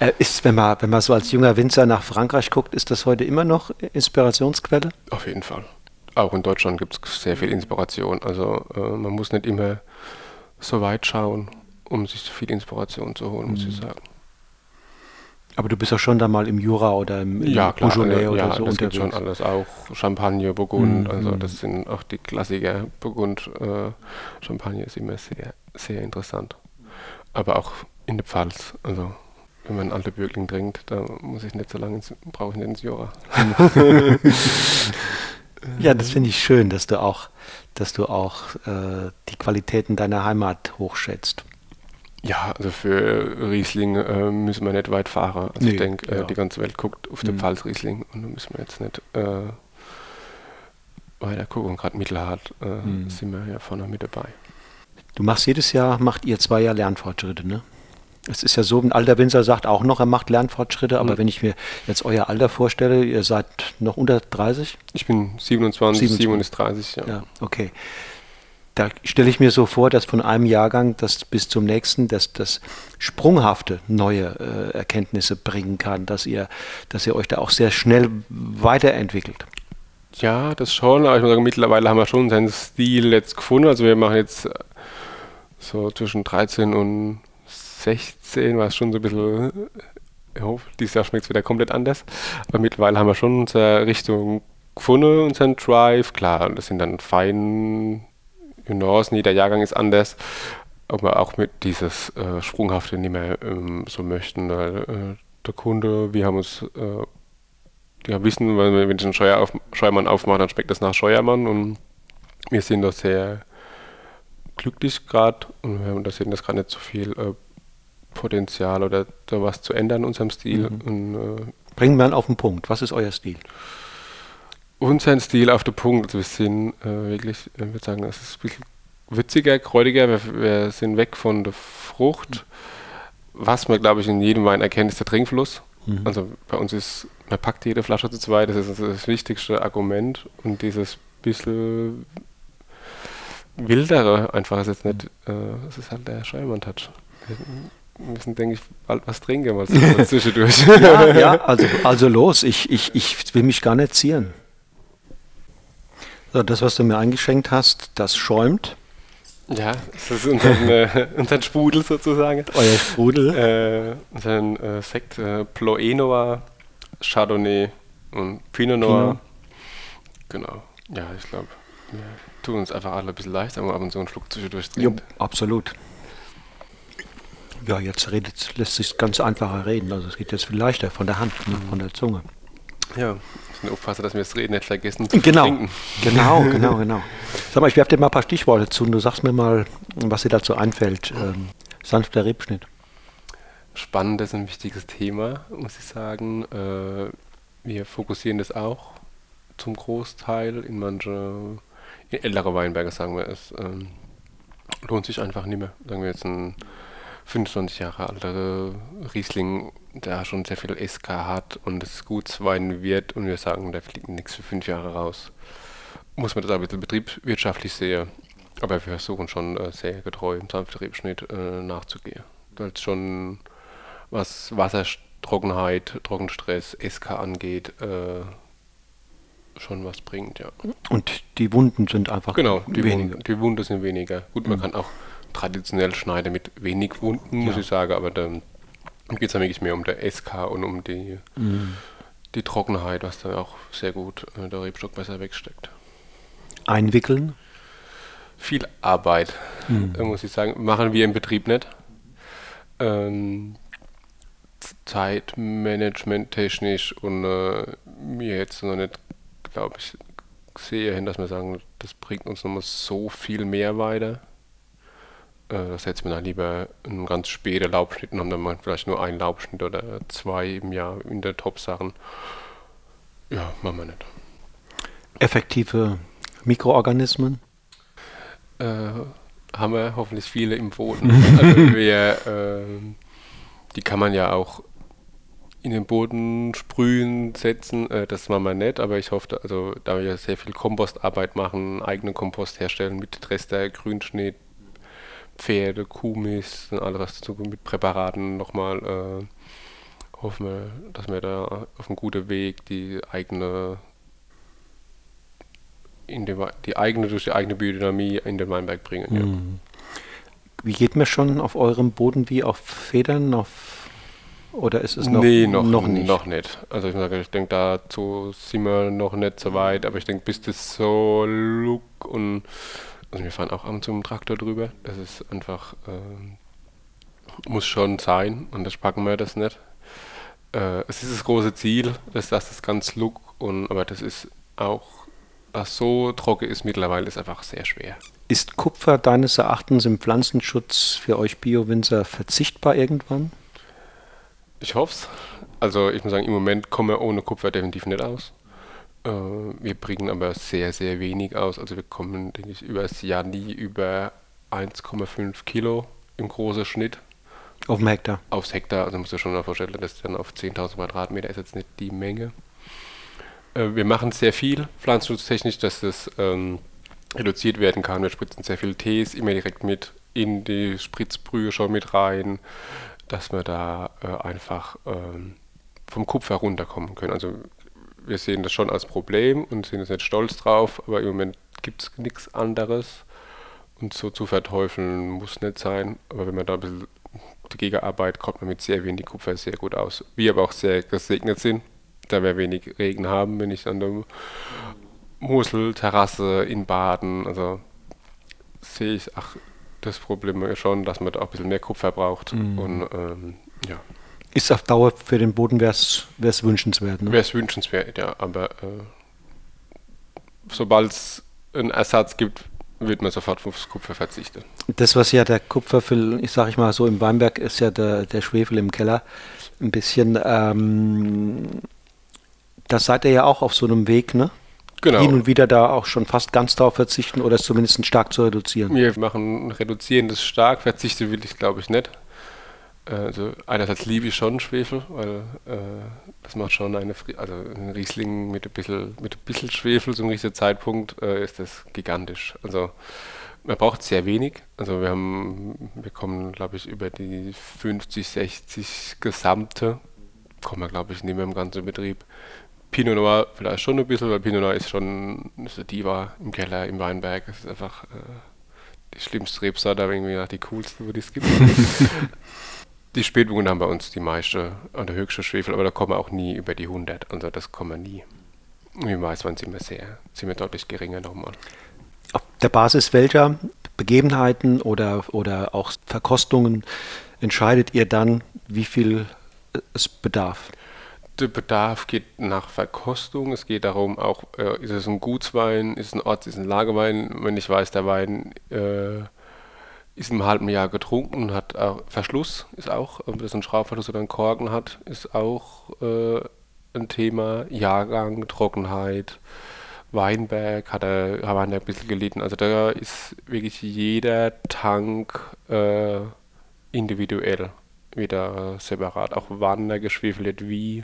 Äh, ist, wenn man, wenn man so als junger Winzer nach Frankreich guckt, ist das heute immer noch Inspirationsquelle? Auf jeden Fall. Auch in Deutschland gibt es sehr viel Inspiration. Also äh, man muss nicht immer so weit schauen um sich viel Inspiration zu holen, muss mhm. ich sagen. Aber du bist auch schon da mal im Jura oder im, im ja, klar, Beaujolais oder ja, so das unterwegs. schon alles, auch Champagner, Burgund, mhm. also das sind auch die Klassiker. Burgund, äh, Champagner ist immer sehr, sehr interessant. Aber auch in der Pfalz, also wenn man alte Bürgling trinkt, da muss ich nicht so lange, brauche ich nicht ins Jura. ja, das finde ich schön, dass du auch, dass du auch äh, die Qualitäten deiner Heimat hochschätzt. Ja, also für Riesling äh, müssen wir nicht weit fahren. Also nee, ich denke, äh, ja. die ganze Welt guckt auf den mhm. Pfalz Riesling und da müssen wir jetzt nicht äh, weiter gucken. Gerade Mittelhart äh, mhm. sind wir ja vorne mit dabei. Du machst jedes Jahr, macht ihr zwei Jahre Lernfortschritte, ne? Es ist ja so, ein alter Winzer sagt auch noch, er macht Lernfortschritte, aber mhm. wenn ich mir jetzt euer Alter vorstelle, ihr seid noch unter 30? Ich bin 27, 27. 37, ja. Ja, okay da stelle ich mir so vor, dass von einem Jahrgang das bis zum nächsten, dass das sprunghafte neue äh, Erkenntnisse bringen kann, dass ihr, dass ihr euch da auch sehr schnell weiterentwickelt. Ja, das schon, aber ich muss sagen, mittlerweile haben wir schon seinen Stil jetzt gefunden. Also wir machen jetzt äh, so zwischen 13 und 16, war es schon so ein bisschen, ich hoffe, dieses Jahr schmeckt es wieder komplett anders. Aber mittlerweile haben wir schon unsere Richtung gefunden, unseren Drive. Klar, das sind dann fein Nuancen, jeder Jahrgang ist anders, aber auch mit dieses äh, Sprunghafte nicht mehr ähm, so möchten. Weil, äh, der Kunde, wir haben uns, äh, ja, wissen, wenn wir den Scheuer auf, Scheuermann aufmachen, dann schmeckt das nach Scheuermann und wir sind da sehr glücklich gerade und wir haben da sehen das gerade nicht so viel äh, Potenzial oder da was zu ändern in unserem Stil. Mhm. Und, äh, Bringen wir auf den Punkt. Was ist euer Stil? Unseren Stil auf den Punkt. Wir sind äh, wirklich, ich würde sagen, es ist ein bisschen witziger, kräutiger. Wir, wir, sind weg von der Frucht. Was man, glaube ich, in jedem Wein erkennt, ist der Trinkfluss. Mhm. Also bei uns ist, man packt jede Flasche zu zweit, das ist das wichtigste Argument. Und dieses bisschen wildere einfach ist jetzt nicht, äh, das ist halt der Scheuermann-Touch. Wir müssen, denke ich, bald was trinken, mal zwischendurch. ja, ja also, also los, ich, ich, ich will mich gar nicht zieren. So, das, was du mir eingeschenkt hast, das schäumt. Ja, das ist unser, äh, unser Sprudel sozusagen. Euer Sprudel. Äh, unser äh, Sekt äh, Ploe Noir, Chardonnay und Pinot Noir. Pinot. Genau. Ja, ich glaube, wir tun uns einfach alle ein bisschen leichter, aber ab und zu einen Schluck zwischendurch trinken. Ja, absolut. Ja, jetzt redet, lässt sich ganz einfacher reden. Also es geht jetzt viel leichter von der Hand, ne, von der Zunge. Ja, müssen aufpassen, dass wir das Reden nicht vergessen zu genau. trinken. Genau, genau, genau. Sag mal, ich werfe dir mal ein paar Stichworte zu und du sagst mir mal, was dir dazu einfällt. Ähm, sanfter Rebschnitt. Spannend ist ein wichtiges Thema, muss ich sagen. Äh, wir fokussieren das auch zum Großteil in manche, in ältere Weinberge, sagen wir es. Ähm, lohnt sich einfach nicht mehr. Sagen wir jetzt ein 25 Jahre alter Riesling, der schon sehr viel SK hat und es gut Wein wird und wir sagen, der fliegt nichts für fünf Jahre raus. Muss man das ein bisschen betriebswirtschaftlich sehen. Aber wir versuchen schon äh, sehr getreu im Sanftbetriebsschnitt äh, nachzugehen. Weil es schon was Wassertrockenheit, Trockenstress, SK angeht, äh, schon was bringt, ja. Und die Wunden sind einfach genau, die weniger. Wunden, die Wunden sind weniger. Gut, man mhm. kann auch traditionell schneide mit wenig Wunden, muss ja. ich sagen, aber da geht es dann wirklich mehr um der SK und um die, mhm. die Trockenheit, was dann auch sehr gut äh, der Rebstock besser wegsteckt. Einwickeln? Viel Arbeit, mhm. äh, muss ich sagen. Machen wir im Betrieb nicht. Ähm, Zeitmanagement technisch und äh, mir jetzt noch nicht, glaube ich, sehe hin, dass wir sagen, das bringt uns nochmal so viel mehr weiter äh, da setzt man dann lieber einen ganz späten Laubschnitt und haben dann mal vielleicht nur einen Laubschnitt oder zwei im Jahr in der Top-Sachen. Ja, machen wir nicht. Effektive Mikroorganismen? Äh, haben wir hoffentlich viele im Boden. also wir, äh, die kann man ja auch in den Boden sprühen, setzen, äh, das machen wir nicht, aber ich hoffe, also da wir sehr viel Kompostarbeit machen, eigenen Kompost herstellen mit Trester, Grünschnitt, Pferde, Kuhmist und alles was dazu mit Präparaten nochmal äh, hoffen wir, dass wir da auf einem guten Weg die eigene in den, die eigene durch die eigene Biodynamie in den Weinberg bringen. Ja. Mhm. Wie geht man schon auf eurem Boden wie auf Federn, auf oder ist es noch, nee, noch, noch nicht? noch nicht. Also ich, sage, ich denke, dazu sind wir noch nicht so weit, aber ich denke, bis das so look und also wir fahren auch am zum Traktor drüber. Das ist einfach, äh, muss schon sein und das packen wir das nicht. Äh, es ist das große Ziel, dass das ganz look und aber das ist auch, was so trocken ist mittlerweile, ist einfach sehr schwer. Ist Kupfer deines Erachtens im Pflanzenschutz für euch Bio-Winzer verzichtbar irgendwann? Ich hoffe es. Also ich muss sagen, im Moment kommen wir ohne Kupfer definitiv nicht aus. Äh, wir bringen aber sehr, sehr wenig aus. Also wir kommen, denke ich, über das Jahr nie über 1,5 Kilo im großen Schnitt. Auf dem Hektar? Aufs Hektar, also musst du schon mal vorstellen, das dann auf 10.000 Quadratmeter ist jetzt nicht die Menge. Äh, wir machen sehr viel pflanzenschutztechnisch, dass das ähm, reduziert werden kann. Wir spritzen sehr viel Tees immer direkt mit in die Spritzbrühe schon mit rein dass wir da äh, einfach ähm, vom Kupfer runterkommen können. Also wir sehen das schon als Problem und sind jetzt nicht stolz drauf, aber im Moment gibt es nichts anderes. Und so zu verteufeln muss nicht sein. Aber wenn man da ein bisschen dagegen arbeitet, kommt man mit sehr wenig Kupfer sehr gut aus. Wir aber auch sehr gesegnet sind, da wir wenig Regen haben, wenn ich an der Mosel-Terrasse in Baden, also sehe ich, ach, das Problem schon, dass man da auch ein bisschen mehr Kupfer braucht. Mhm. Und ähm, ja. Ist auf Dauer für den Boden wäre es wünschenswert. Ne? Wäre es wünschenswert, ja. Aber äh, sobald es einen Ersatz gibt, wird man sofort aufs Kupfer verzichten. Das, was ja der Kupfer für, ich sage ich mal so, im Weinberg ist ja der, der Schwefel im Keller. Ein bisschen, ähm, da seid ihr ja auch auf so einem Weg, ne? genau. hin und wieder da auch schon fast ganz darauf verzichten oder es zumindest stark zu reduzieren? Wir machen reduzieren das stark, verzichten will ich glaube ich nicht. Also einerseits liebe ich schon Schwefel, weil äh, das macht schon eine, also ein Riesling mit ein bisschen, mit ein bisschen Schwefel zum richtigen Zeitpunkt äh, ist das gigantisch. Also man braucht sehr wenig. Also wir haben, wir kommen glaube ich über die 50, 60 gesamte, kommen wir glaube ich nicht mehr im ganzen Betrieb Pinot Noir vielleicht schon ein bisschen, weil Pinot Noir ist schon eine Diva im Keller, im Weinberg. Es ist einfach äh, die schlimmste Rebsorte, aber irgendwie die coolste, die es gibt. die Spätburgen haben bei uns die meiste und der höchste Schwefel, aber da kommen wir auch nie über die 100. Also das kommen wir nie. Wie weiß man, sind wir sehr, sind wir deutlich geringer nochmal. Auf der Basis welcher Begebenheiten oder, oder auch Verkostungen entscheidet ihr dann, wie viel es bedarf? der Bedarf geht nach Verkostung. Es geht darum, auch äh, ist es ein Gutswein, ist es ein Orts, ist es ein Lagerwein. Wenn ich weiß, der Wein äh, ist im halben Jahr getrunken hat auch Verschluss, ist auch, ob das ein Schraubverschluss oder ein Korken hat, ist auch äh, ein Thema. Jahrgang, Trockenheit, Weinberg hat er, haben ein bisschen gelitten. Also da ist wirklich jeder Tank äh, individuell wieder separat. Auch wann er geschwefelt wie.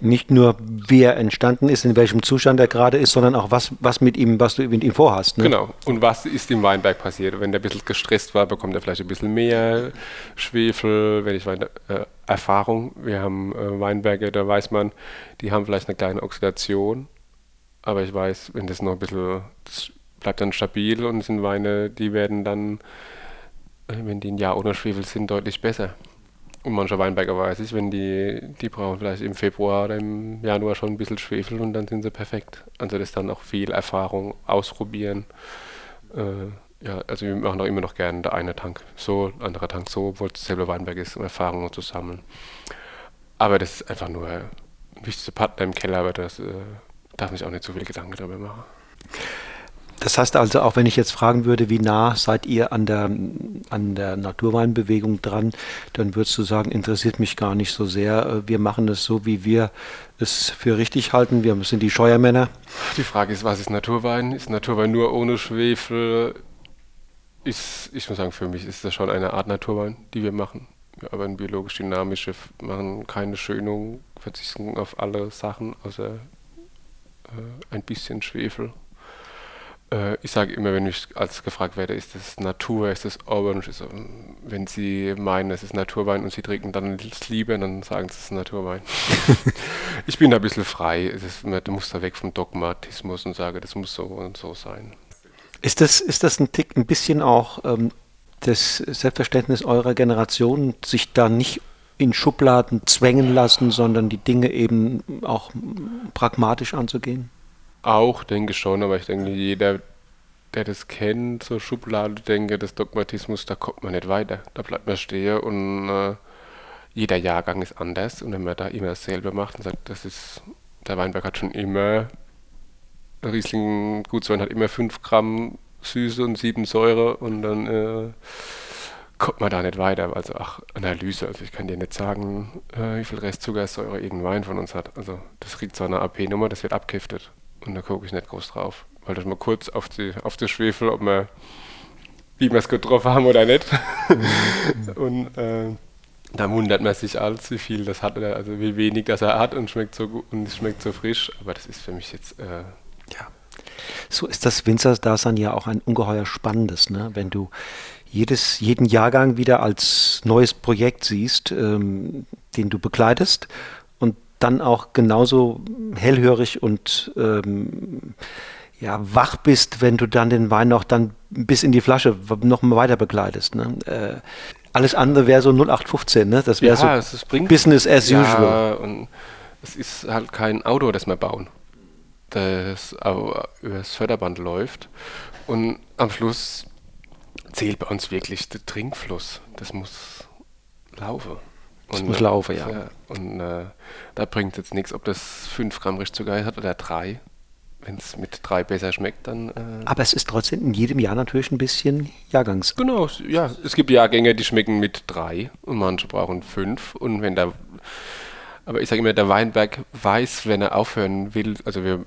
Nicht nur, wie er entstanden ist, in welchem Zustand er gerade ist, sondern auch, was, was mit ihm, was du mit ihm vorhast. Ne? Genau. Und was ist im Weinberg passiert? Wenn der ein bisschen gestresst war, bekommt er vielleicht ein bisschen mehr Schwefel. Wenn ich meine, äh, Erfahrung, wir haben äh, Weinberge, da weiß man, die haben vielleicht eine kleine Oxidation. Aber ich weiß, wenn das noch ein bisschen, das bleibt dann stabil und sind Weine, die werden dann wenn die ein Jahr ohne Schwefel sind, deutlich besser. Und manche Weinberger weiß ich, wenn die, die brauchen vielleicht im Februar oder im Januar schon ein bisschen Schwefel und dann sind sie perfekt. Also das ist dann auch viel Erfahrung, ausprobieren. Äh, ja, also wir machen auch immer noch gerne der eine Tank so, der andere Tank so, obwohl es selber Weinberg ist, um Erfahrungen zu sammeln. Aber das ist einfach nur ein wichtiger Partner im Keller, aber das äh, darf mich auch nicht so viel Gedanken darüber machen. Das heißt also, auch wenn ich jetzt fragen würde, wie nah seid ihr an der, an der Naturweinbewegung dran, dann würdest du sagen, interessiert mich gar nicht so sehr. Äh, wir machen es so, wie wir es für richtig halten. Wir sind die Scheuermänner. Die Frage ist, was ist Naturwein? Ist Naturwein nur ohne Schwefel? ist, ich muss sagen, für mich ist das schon eine Art Naturwein, die wir machen. Wir arbeiten biologisch dynamisch, wir machen keine Schönung, verzichten auf alle Sachen, außer äh, ein bisschen Schwefel. Äh, ich sage immer, wenn ich als gefragt werde, ist das Natur, ist das Orange, ist, wenn sie meinen, es ist Naturwein und sie trinken dann das Liebe, dann sagen sie, es ist Naturwein. ich bin da ein bisschen frei, ist, du musst da weg vom Dogmatismus und sage, das muss so und so sein. Ist das, ist das ein Tick, ein bisschen auch ähm, das Selbstverständnis eurer Generation, sich da nicht in Schubladen zwängen lassen, sondern die Dinge eben auch pragmatisch anzugehen? Auch, denke ich schon, aber ich denke, jeder, der das kennt, so Schublade denke, das Dogmatismus, da kommt man nicht weiter. Da bleibt man stehen und äh, jeder Jahrgang ist anders und wenn man da immer dasselbe macht und sagt, das ist, der Weinberg hat schon immer Riesling Gutswein hat immer 5 Gramm Süße und 7 Säure und dann äh, kommt man da nicht weiter. Also, ach, Analyse, also ich kann dir nicht sagen, äh, wie viel Restzuckersäure irgendein Wein von uns hat. Also, das kriegt so eine AP-Nummer, das wird abgiftet. Und da gucke ich nicht groß drauf. Weil das mal kurz auf die, auf die Schwefel, ob wir, wie wir es getroffen haben oder nicht. und äh, da wundert man sich als, wie viel das hat, also wie wenig das er hat und schmeckt so gut und es schmeckt so frisch. Aber das ist für mich jetzt äh, ja. So ist das Winzer-Dasein ja auch ein ungeheuer spannendes, ne? wenn du jedes, jeden Jahrgang wieder als neues Projekt siehst, ähm, den du begleitest dann auch genauso hellhörig und ähm, ja, wach bist, wenn du dann den Wein noch dann bis in die Flasche noch mal weiter begleitest. Ne? Äh, alles andere wäre so 0815, ne? Das wäre ja, so Business as ja, usual. Und es ist halt kein Auto, das wir bauen das über das Förderband läuft. Und am Schluss zählt bei uns wirklich der Trinkfluss. Das muss laufen. Das und, muss laufen, ja. ja und äh, da bringt jetzt nichts, ob das 5 Gramm Richtzucker hat oder 3. Wenn es mit 3 besser schmeckt, dann. Äh Aber es ist trotzdem in jedem Jahr natürlich ein bisschen Jahrgangs. Genau, ja. Es gibt Jahrgänge, die schmecken mit 3 und manche brauchen 5. Und wenn da aber ich sage immer, der Weinberg weiß, wenn er aufhören will, also wir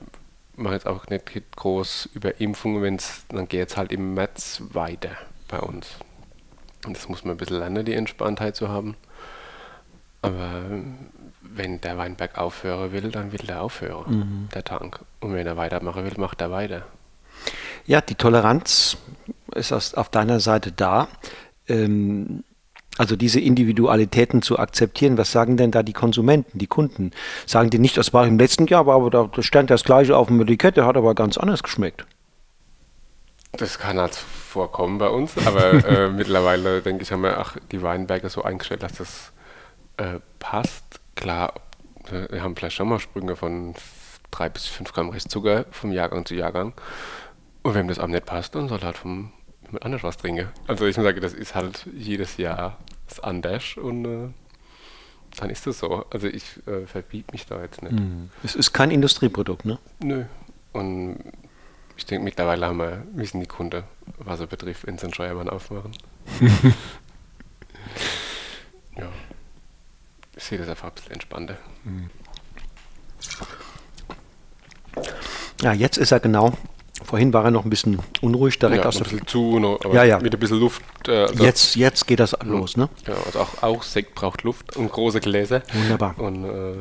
machen jetzt auch nicht groß über Impfungen, wenn's, dann geht es halt im März weiter bei uns. Und das muss man ein bisschen lernen, die Entspanntheit zu haben. Aber wenn der Weinberg aufhören will, dann will der aufhören, mhm. der Tank. Und wenn er weitermachen will, macht er weiter. Ja, die Toleranz ist auf deiner Seite da. Ähm, also diese Individualitäten zu akzeptieren, was sagen denn da die Konsumenten, die Kunden? Sagen die nicht, das war im letzten Jahr, aber da stand das gleiche auf dem Etikett, der hat aber ganz anders geschmeckt. Das kann halt vorkommen bei uns, aber äh, mittlerweile denke ich, haben wir ach, die Weinberge so eingestellt, dass das äh, passt. Klar, wir haben vielleicht schon mal Sprünge von 3 bis 5 Gramm Restzucker vom Jahrgang zu Jahrgang. Und wenn das am nicht passt, dann soll halt vom mit anders was trinke. Also ich sage, das ist halt jedes Jahr anders und äh, dann ist das so. Also ich äh, verbiete mich da jetzt nicht. Mhm. Es ist kein Industrieprodukt, ne? Nö. Und ich denke, mittlerweile haben wir, wissen die Kunden, was er betrifft, wenn sie einen Steuermann aufmachen. ja. Ich sehe das einfach ein bisschen entspannter. Ja, jetzt ist er genau Vorhin war er noch ein bisschen unruhig, direkt ja, aus der ein bisschen zu, noch, ja, ja. mit ein bisschen Luft. Äh, also jetzt, jetzt geht das hm. los, ne? Ja, also auch, auch Sekt braucht Luft und große Gläser. Wunderbar. Und, äh,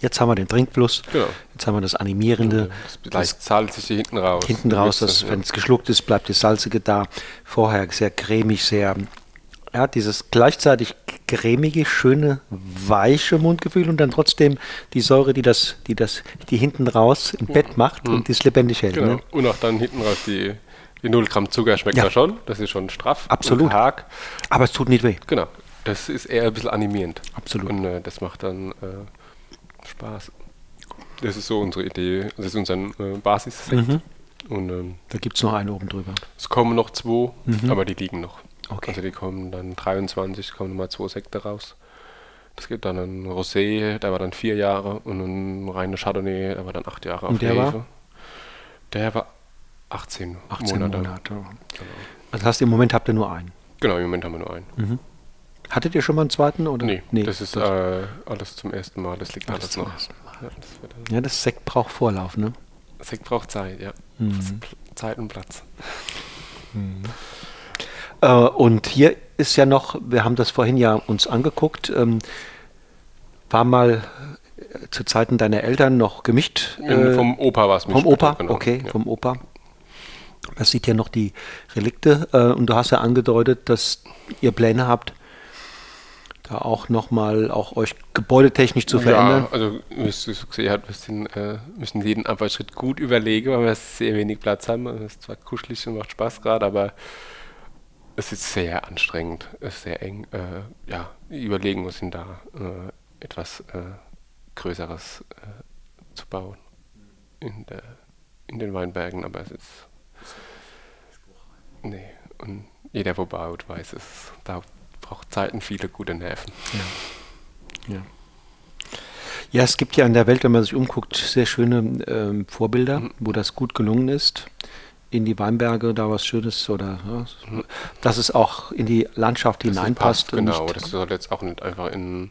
jetzt haben wir den Trinkfluss. Genau. Jetzt haben wir das Animierende. Das, das salzige hinten raus. Hinten raus, das, wenn es geschluckt ist, bleibt das Salzige da. Vorher sehr cremig, sehr ja, dieses gleichzeitig cremige, schöne, weiche Mundgefühl und dann trotzdem die Säure, die das, die das, die hinten raus im Bett macht mhm. und das lebendig hält. Genau. Ne? Und auch dann hinten raus die, die 0 Gramm Zucker schmeckt ja. da schon. Das ist schon straff. Absolut. Hart. Aber es tut nicht weh. Genau. Das ist eher ein bisschen animierend. Absolut. Und äh, das macht dann äh, Spaß. Das ist so unsere Idee. Das ist unser äh, Basis. Mhm. Und ähm, da gibt es noch einen oben drüber. Es kommen noch zwei, mhm. aber die liegen noch. Okay. Also die kommen dann 23, kommen nochmal zwei Sekte raus. Das gibt dann ein Rosé, der war dann vier Jahre und ein reiner Chardonnay, der war dann acht Jahre und der Hefe. War? Der war 18, 18 Monate. Monate. Genau. Also hast du im Moment habt ihr nur einen? Genau, im Moment haben wir nur einen. Mhm. Hattet ihr schon mal einen zweiten? Oder? Nee, nee das ist das äh, alles zum ersten Mal. Das liegt alles, alles noch. Ja das, ja, das Sekt braucht Vorlauf, ne? Sekt braucht Zeit, ja. Mhm. Zeit und Platz. Mhm. Äh, und hier ist ja noch, wir haben das vorhin ja uns angeguckt, ähm, war mal äh, zu Zeiten deiner Eltern noch gemischt. Äh, vom Opa war es Vom Opa, genau. okay, ja. vom Opa. Man sieht ja noch die Relikte äh, und du hast ja angedeutet, dass ihr Pläne habt, da auch nochmal auch euch gebäudetechnisch zu verändern. Ja, also gesehen hast, müssen, äh, müssen jeden Arbeitsschritt gut überlegen, weil wir sehr wenig Platz haben. Es ist zwar kuschelig und macht Spaß gerade, aber es ist sehr anstrengend, es ist sehr eng. Äh, ja, überlegen muss ihn da äh, etwas äh, Größeres äh, zu bauen in, der, in den Weinbergen, aber es ist Nee, und jeder, der baut, weiß es. Da braucht Zeit und viele gute Nerven. Ja. ja. Ja, es gibt ja in der Welt, wenn man sich umguckt, sehr schöne ähm, Vorbilder, mhm. wo das gut gelungen ist. In die Weinberge da was Schönes oder ja, mhm. dass es auch in die Landschaft das hineinpasst. Passt, genau, das soll jetzt auch nicht einfach in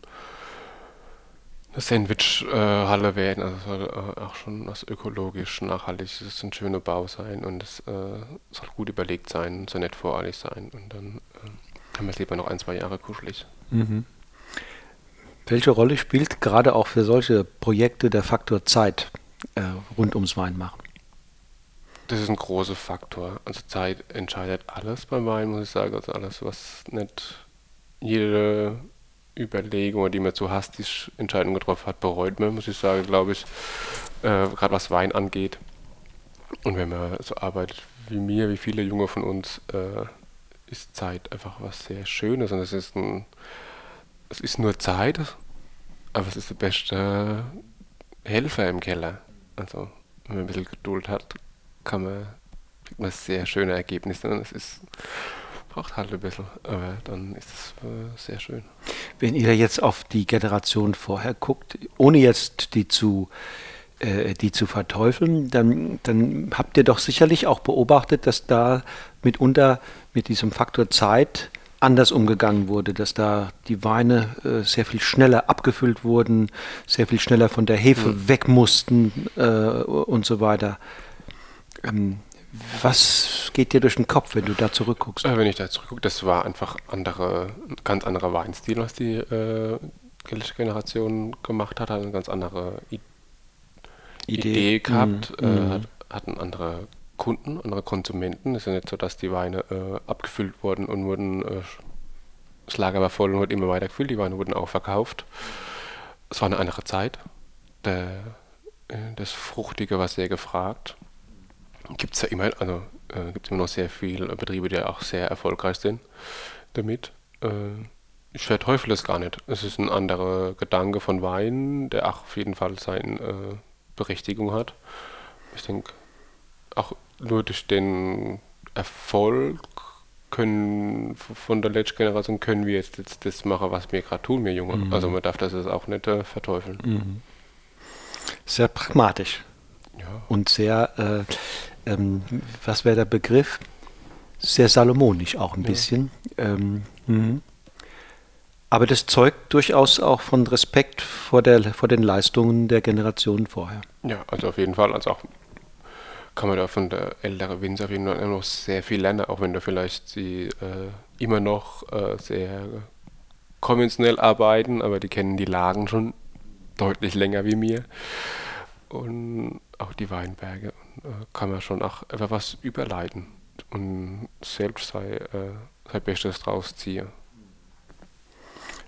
eine Sandwich-Halle werden. Also soll äh, auch schon was ökologisch, nachhaltig, es soll ein schöner Bau sein und es äh, soll gut überlegt sein, soll nicht voreilig sein und dann äh, haben wir es lieber noch ein, zwei Jahre kuschelig. Mhm. Welche Rolle spielt gerade auch für solche Projekte der Faktor Zeit äh, rund ums Weinmachen? Das ist ein großer Faktor. Also Zeit entscheidet alles beim Wein, muss ich sagen. Also alles, was nicht jede Überlegungen, die man zu hastig Entscheidungen getroffen hat, bereut man, muss ich sagen, glaube ich, äh, gerade was Wein angeht. Und wenn man so arbeitet wie mir, wie viele Junge von uns, äh, ist Zeit einfach was sehr Schönes und es ist ein, es ist nur Zeit, aber es ist der beste Helfer im Keller. Also wenn man ein bisschen Geduld hat, kann man, kriegt man sehr schöne Ergebnisse und es ist braucht halt ein bisschen, aber dann ist es äh, sehr schön. Wenn ihr jetzt auf die Generation vorher guckt, ohne jetzt die zu, äh, die zu verteufeln, dann, dann habt ihr doch sicherlich auch beobachtet, dass da mitunter mit diesem Faktor Zeit anders umgegangen wurde, dass da die Weine äh, sehr viel schneller abgefüllt wurden, sehr viel schneller von der Hefe mhm. weg mussten äh, und so weiter. Ähm, was geht dir durch den Kopf, wenn du da zurückguckst? Äh, wenn ich da zurückgucke, das war einfach andere, ganz anderer Weinstil, was die äh, Generation gemacht hat, hat eine ganz andere I Idee. Idee, gehabt, mm, äh, hat, hatten andere Kunden, andere Konsumenten. Es ist ja nicht so, dass die Weine äh, abgefüllt wurden und wurden, äh, das Lager war voll und wurde immer weiter gefüllt, die Weine wurden auch verkauft. Es war eine andere Zeit. Der, äh, das Fruchtige war sehr gefragt gibt es ja immer, also äh, gibt immer noch sehr viele Betriebe, die auch sehr erfolgreich sind damit. Äh, ich verteufle es gar nicht. Es ist ein anderer Gedanke von Wein, der auch auf jeden Fall seine äh, Berechtigung hat. Ich denke, auch nur durch den Erfolg können von der letzten Generation können wir jetzt, jetzt das machen, was wir gerade tun, wir Junge. Mhm. Also man darf das auch nicht äh, verteufeln. Mhm. Sehr pragmatisch. Ja. Und sehr äh, ähm, was wäre der Begriff? Sehr salomonisch auch ein ja. bisschen. Ähm, mhm. aber das zeugt durchaus auch von Respekt vor, der, vor den Leistungen der Generationen vorher. Ja, also auf jeden Fall. Also auch kann man da von der älteren Winzer auf jeden Fall noch sehr viel lernen, auch wenn da vielleicht sie äh, immer noch äh, sehr konventionell arbeiten, aber die kennen die Lagen schon deutlich länger wie mir. Und auch die Weinberge kann man schon auch einfach was überleiten und selbst sei, äh, sein Bestes draus ziehen.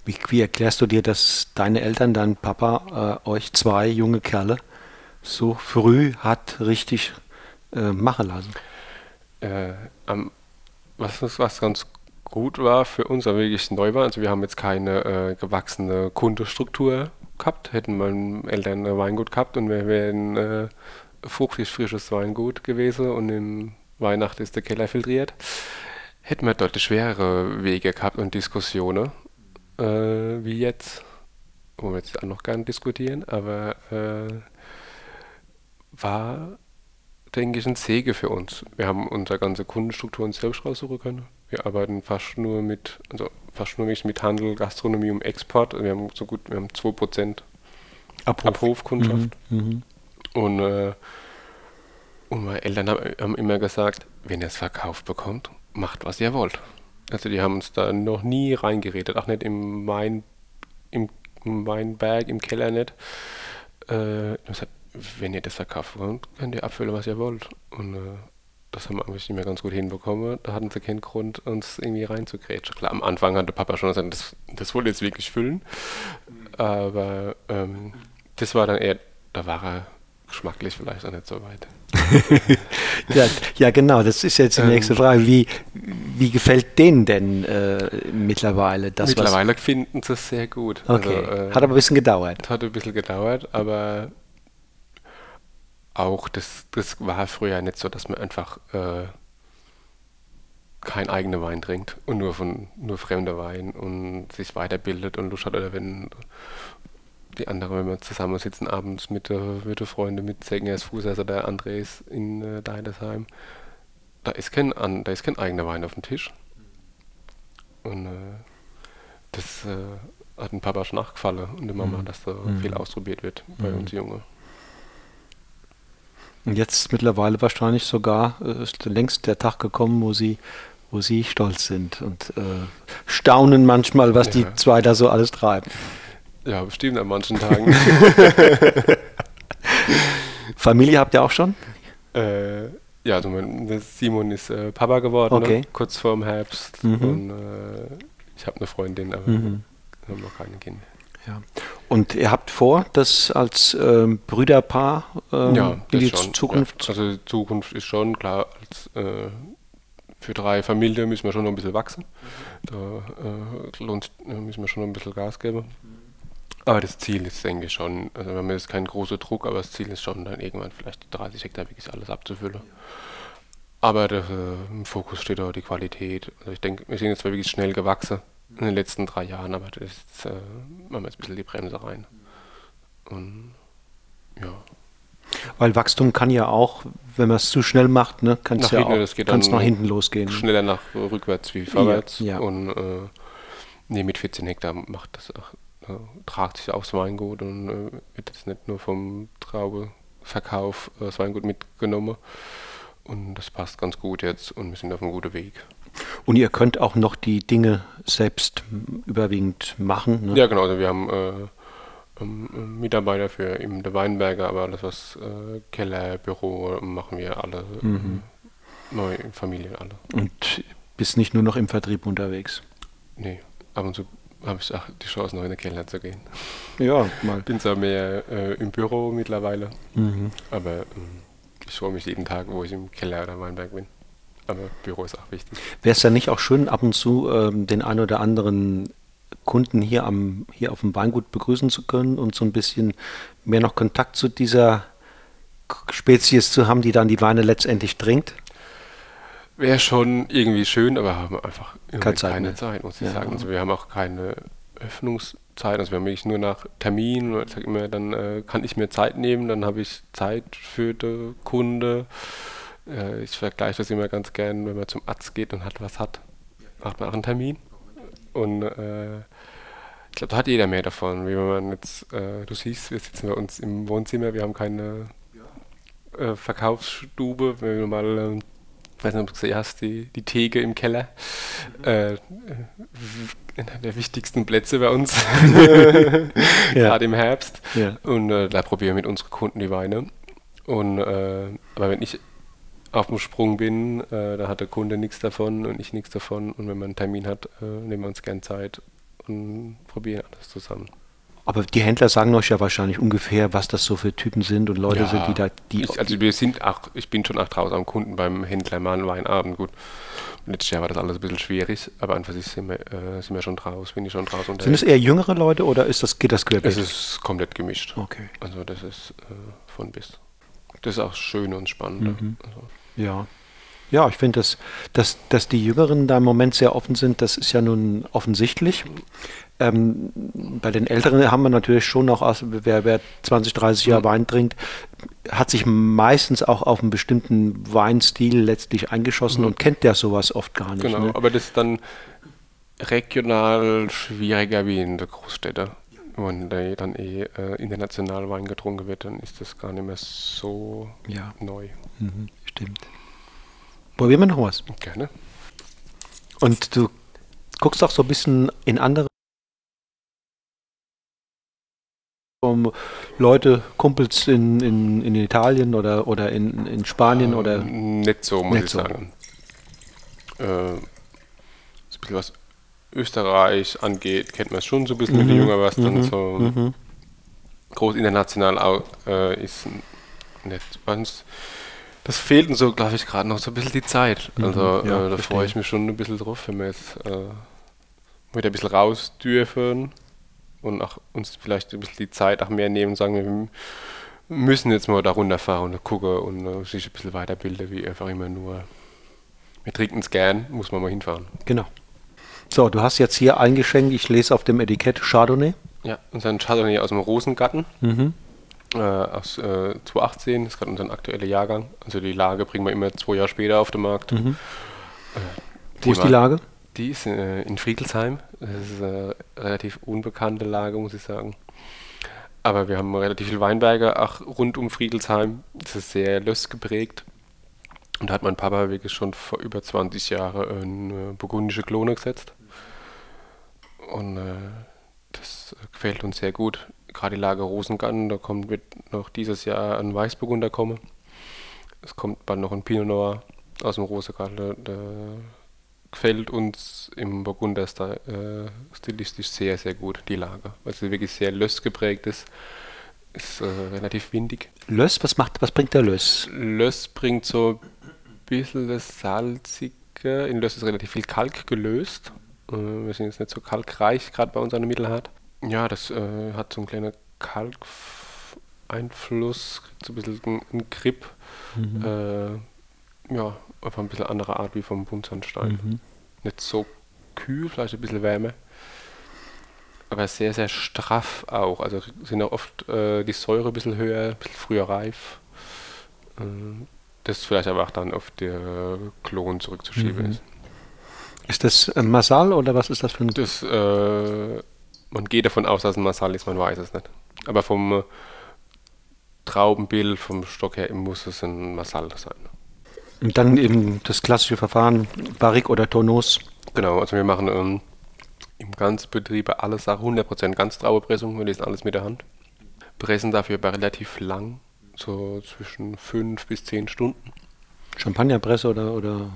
Wie, wie, erklärst du dir, dass deine Eltern, dein Papa, äh, euch zwei junge Kerle so früh hat richtig äh, machen lassen? Äh, am, was, was ganz gut war für uns, aber wirklich neu war, also wir haben jetzt keine äh, gewachsene Kundenstruktur gehabt, hätten meine Eltern ein Weingut gehabt und wir wären äh, fruchtig frisches Weingut gewesen und in Weihnachten ist der Keller filtriert, hätten wir deutlich schwerere Wege gehabt und Diskussionen äh, wie jetzt, wo wir jetzt auch noch gerne diskutieren, aber äh, war, denke ich, ein Sege für uns. Wir haben unsere ganze Kundenstruktur uns selbst raussuchen können. Wir arbeiten fast nur mit, also fast nur mit Handel, Gastronomie und Export. Wir haben so gut, wir haben 2% Abruf. Abrufkundschaft. Mhm. Und, äh, und meine Eltern haben, immer gesagt, wenn ihr es verkauft bekommt, macht was ihr wollt. Also die haben uns da noch nie reingeredet, auch nicht im Wein, im, im Weinberg, im Keller nicht. Äh, gesagt, wenn ihr das verkauft wollt, könnt ihr abfüllen, was ihr wollt. Und äh, das haben wir eigentlich nicht mehr ganz gut hinbekommen. Da hatten sie keinen Grund, uns irgendwie reinzugrätschen. Klar, am Anfang hatte Papa schon gesagt, das, das wollte jetzt wirklich füllen. Aber ähm, das war dann eher, da war er geschmacklich vielleicht auch nicht so weit. ja, ja, genau, das ist jetzt die ähm, nächste Frage. Wie, wie gefällt denen denn äh, mittlerweile das? Mittlerweile was? finden sie es sehr gut. Okay. Also, äh, hat aber ein bisschen gedauert. Hat ein bisschen gedauert, aber auch das, das war früher nicht so, dass man einfach äh, kein eigener Wein trinkt und nur von nur fremder Wein und sich weiterbildet und Lust hat oder wenn die anderen, wenn wir zusammensitzen abends mit, äh, mit den Freunden, mit Segngers Fuß, also der Andres in äh, Deidesheim, da ist, kein, an, da ist kein eigener Wein auf dem Tisch. Und äh, das äh, hat dem Papa schon nachgefallen und der Mama, mhm. dass da mhm. viel ausprobiert wird bei mhm. uns Junge. Und jetzt mittlerweile wahrscheinlich sogar äh, ist längst der Tag gekommen, wo sie, wo sie stolz sind und äh, staunen manchmal, was ja. die zwei da so alles treiben. Ja, bestimmt an manchen Tagen. Familie habt ihr auch schon? Äh, ja, also mein, Simon ist äh, Papa geworden, ne? okay. ne? kurz vor dem Herbst. Mhm. Und äh, ich habe eine Freundin, aber mhm. haben noch keine Kinder. Ja. Und ihr habt vor, das als ähm, Brüderpaar ähm, ja, in die schon, Zukunft? Ja. Also Zukunft ist schon klar, als, äh, für drei Familien müssen wir schon noch ein bisschen wachsen. Da äh, lohnt, müssen wir schon noch ein bisschen Gas geben. Aber das Ziel ist, denke ich, schon, also wir haben jetzt keinen großen Druck, aber das Ziel ist schon, dann irgendwann vielleicht 30 Hektar wirklich alles abzufüllen. Aber der, äh, im Fokus steht auch die Qualität. Also ich denke, wir sind jetzt zwar wirklich schnell gewachsen in den letzten drei Jahren, aber das ist, äh, machen wir jetzt ein bisschen die Bremse rein. Und ja. Weil Wachstum kann ja auch, wenn man es zu schnell macht, ne, kann es ja hinten, auch kann's nach hinten losgehen. Schneller nach rückwärts wie vorwärts. Ja, ja. Und äh, nee, mit 14 Hektar macht das auch äh, tragt sich aufs Weingut und äh, wird jetzt nicht nur vom Traubeverkauf äh, das Weingut mitgenommen. Und das passt ganz gut jetzt und wir sind auf einem guten Weg. Und ihr könnt auch noch die Dinge selbst überwiegend machen? Ne? Ja, genau. Also wir haben äh, Mitarbeiter für eben der Weinberger, aber alles was äh, Keller, Büro machen wir alle, mhm. äh, neue Familien alle. Und bist nicht nur noch im Vertrieb unterwegs? Nee, ab und zu habe ich auch die Chance, noch in den Keller zu gehen. Ja, mal. Bin zwar mehr äh, im Büro mittlerweile, mhm. aber äh, ich freue mich jeden Tag, wo ich im Keller oder Weinberg bin. Aber Büro ist auch wichtig. Wäre es ja nicht auch schön, ab und zu ähm, den ein oder anderen Kunden hier, am, hier auf dem Weingut begrüßen zu können und so ein bisschen mehr noch Kontakt zu dieser Spezies zu haben, die dann die Weine letztendlich trinkt? Wäre schon irgendwie schön, aber haben einfach keine, Zeit, keine Zeit, muss ich ja. sagen. Also wir haben auch keine Öffnungszeit, also wir haben wirklich nur nach Termin. Ich sage immer, dann äh, kann ich mir Zeit nehmen, dann habe ich Zeit für den Kunde. Äh, ich vergleiche das immer ganz gern, wenn man zum Arzt geht und hat was hat, macht man auch einen Termin. Und äh, ich glaube, da hat jeder mehr davon. Wie wenn man jetzt, äh, du siehst, wir sitzen bei uns im Wohnzimmer, wir haben keine äh, Verkaufsstube, wenn wir mal ähm, ich weiß nicht, ob du gesehen hast, die, die Theke im Keller. Mhm. Äh, einer der wichtigsten Plätze bei uns, gerade im Herbst. Ja. Und äh, da probieren wir mit unseren Kunden die Weine. Und, äh, aber wenn ich auf dem Sprung bin, äh, da hat der Kunde nichts davon und ich nichts davon. Und wenn man einen Termin hat, äh, nehmen wir uns gern Zeit und probieren alles zusammen. Aber die Händler sagen euch ja wahrscheinlich ungefähr, was das so für Typen sind und Leute ja, sind, die da. Die ich, also wir sind auch, ich bin schon auch draußen am Kunden beim Händler mal einen Weinabend. Gut, letztes Jahr war das alles ein bisschen schwierig, aber einfach sind wir, äh, sind wir schon draußen, bin ich schon draußen. Sind es eher jüngere Leute oder ist das, geht das querbeet? Es ist komplett gemischt. Okay. Also das ist äh, von bis. Das ist auch schön und spannend. Mhm. Also. Ja. Ja, ich finde, dass, dass, dass die Jüngeren da im Moment sehr offen sind, das ist ja nun offensichtlich. Ähm, bei den Älteren haben wir natürlich schon noch, also wer, wer 20, 30 Jahre mhm. Wein trinkt, hat sich meistens auch auf einen bestimmten Weinstil letztlich eingeschossen mhm. und kennt der sowas oft gar nicht. Genau, ne? aber das ist dann regional schwieriger wie in der Großstädte. Wenn da dann eh äh, international Wein getrunken wird, dann ist das gar nicht mehr so ja. neu. Mhm, stimmt. Probieren wir noch was? Gerne. Und du guckst auch so ein bisschen in andere um Leute, Kumpels in, in, in Italien oder, oder in, in Spanien ähm, oder? Nicht so, muss nicht ich so. sagen. Äh, ein bisschen was Österreich angeht, kennt man es schon so ein bisschen mhm. mit den Jünger, was mhm. dann so mhm. groß international auch, äh, ist nicht. Das fehlt uns so, glaube ich, gerade noch so ein bisschen die Zeit. Mhm. Also ja, äh, da freue ich mich schon ein bisschen drauf, wenn wir jetzt äh, wieder ein bisschen raus dürfen und auch uns vielleicht ein bisschen die Zeit auch mehr nehmen und sagen, wir müssen jetzt mal da runterfahren und gucken und uh, sich ein bisschen weiterbilden, wie einfach immer nur. Wir trinken es gern, muss man mal hinfahren. Genau. So, du hast jetzt hier eingeschenkt, ich lese auf dem Etikett Chardonnay. Ja, unseren Chardonnay aus dem Rosengarten. Mhm. Äh, aus äh, 2018, das ist gerade unser aktueller Jahrgang. Also die Lage bringen wir immer zwei Jahre später auf den Markt. Mhm. Äh, Wo ist die Lage? Die ist äh, in Friedelsheim. Das ist eine relativ unbekannte Lage, muss ich sagen. Aber wir haben relativ viele Weinberge auch rund um Friedelsheim. Das ist sehr löss geprägt. Und da hat mein Papa wirklich schon vor über 20 Jahren eine burgundische Klone gesetzt. Und äh, das gefällt uns sehr gut. Gerade die Lage Rosengarten, da kommt, wird noch dieses Jahr ein Weißburgunder kommen. Es kommt bald noch ein Pinot Noir aus dem Rosengarten. Gefällt uns im Burgunder äh, stilistisch sehr, sehr gut, die Lage. Weil sie wirklich sehr löss geprägt ist. Ist äh, relativ windig. Löss, was macht, was bringt der Löss? Löss bringt so ein bisschen das Salzige. In Löss ist relativ viel Kalk gelöst. Äh, wir sind jetzt nicht so kalkreich, gerade bei uns an der Mittelhart. Ja, das äh, hat so einen kleinen Kalkeinfluss, so ein bisschen einen Grip. Mhm. Äh, ja, einfach ein bisschen andere Art wie vom Buntsandstein. Mhm. Nicht so kühl, vielleicht ein bisschen Wärme. Aber sehr, sehr straff auch. Also sind auch oft äh, die Säure ein bisschen höher, ein bisschen früher reif. Äh, das vielleicht aber auch dann auf der Klon zurückzuschieben mhm. ist. Ist das ein Masal oder was ist das für ein? Das, äh, man geht davon aus, dass es ein Masal ist, man weiß es nicht. Aber vom äh, Traubenbild, vom Stock her muss es ein Masal sein. Und dann eben das klassische Verfahren, Barrique oder Tonus. Genau, also wir machen ähm, im ganzen Betrieb alle Sachen 100% Ganztraubepressung, wir lesen alles mit der Hand. Pressen dafür aber relativ lang, so zwischen 5 bis 10 Stunden. Champagnerpresse oder, oder?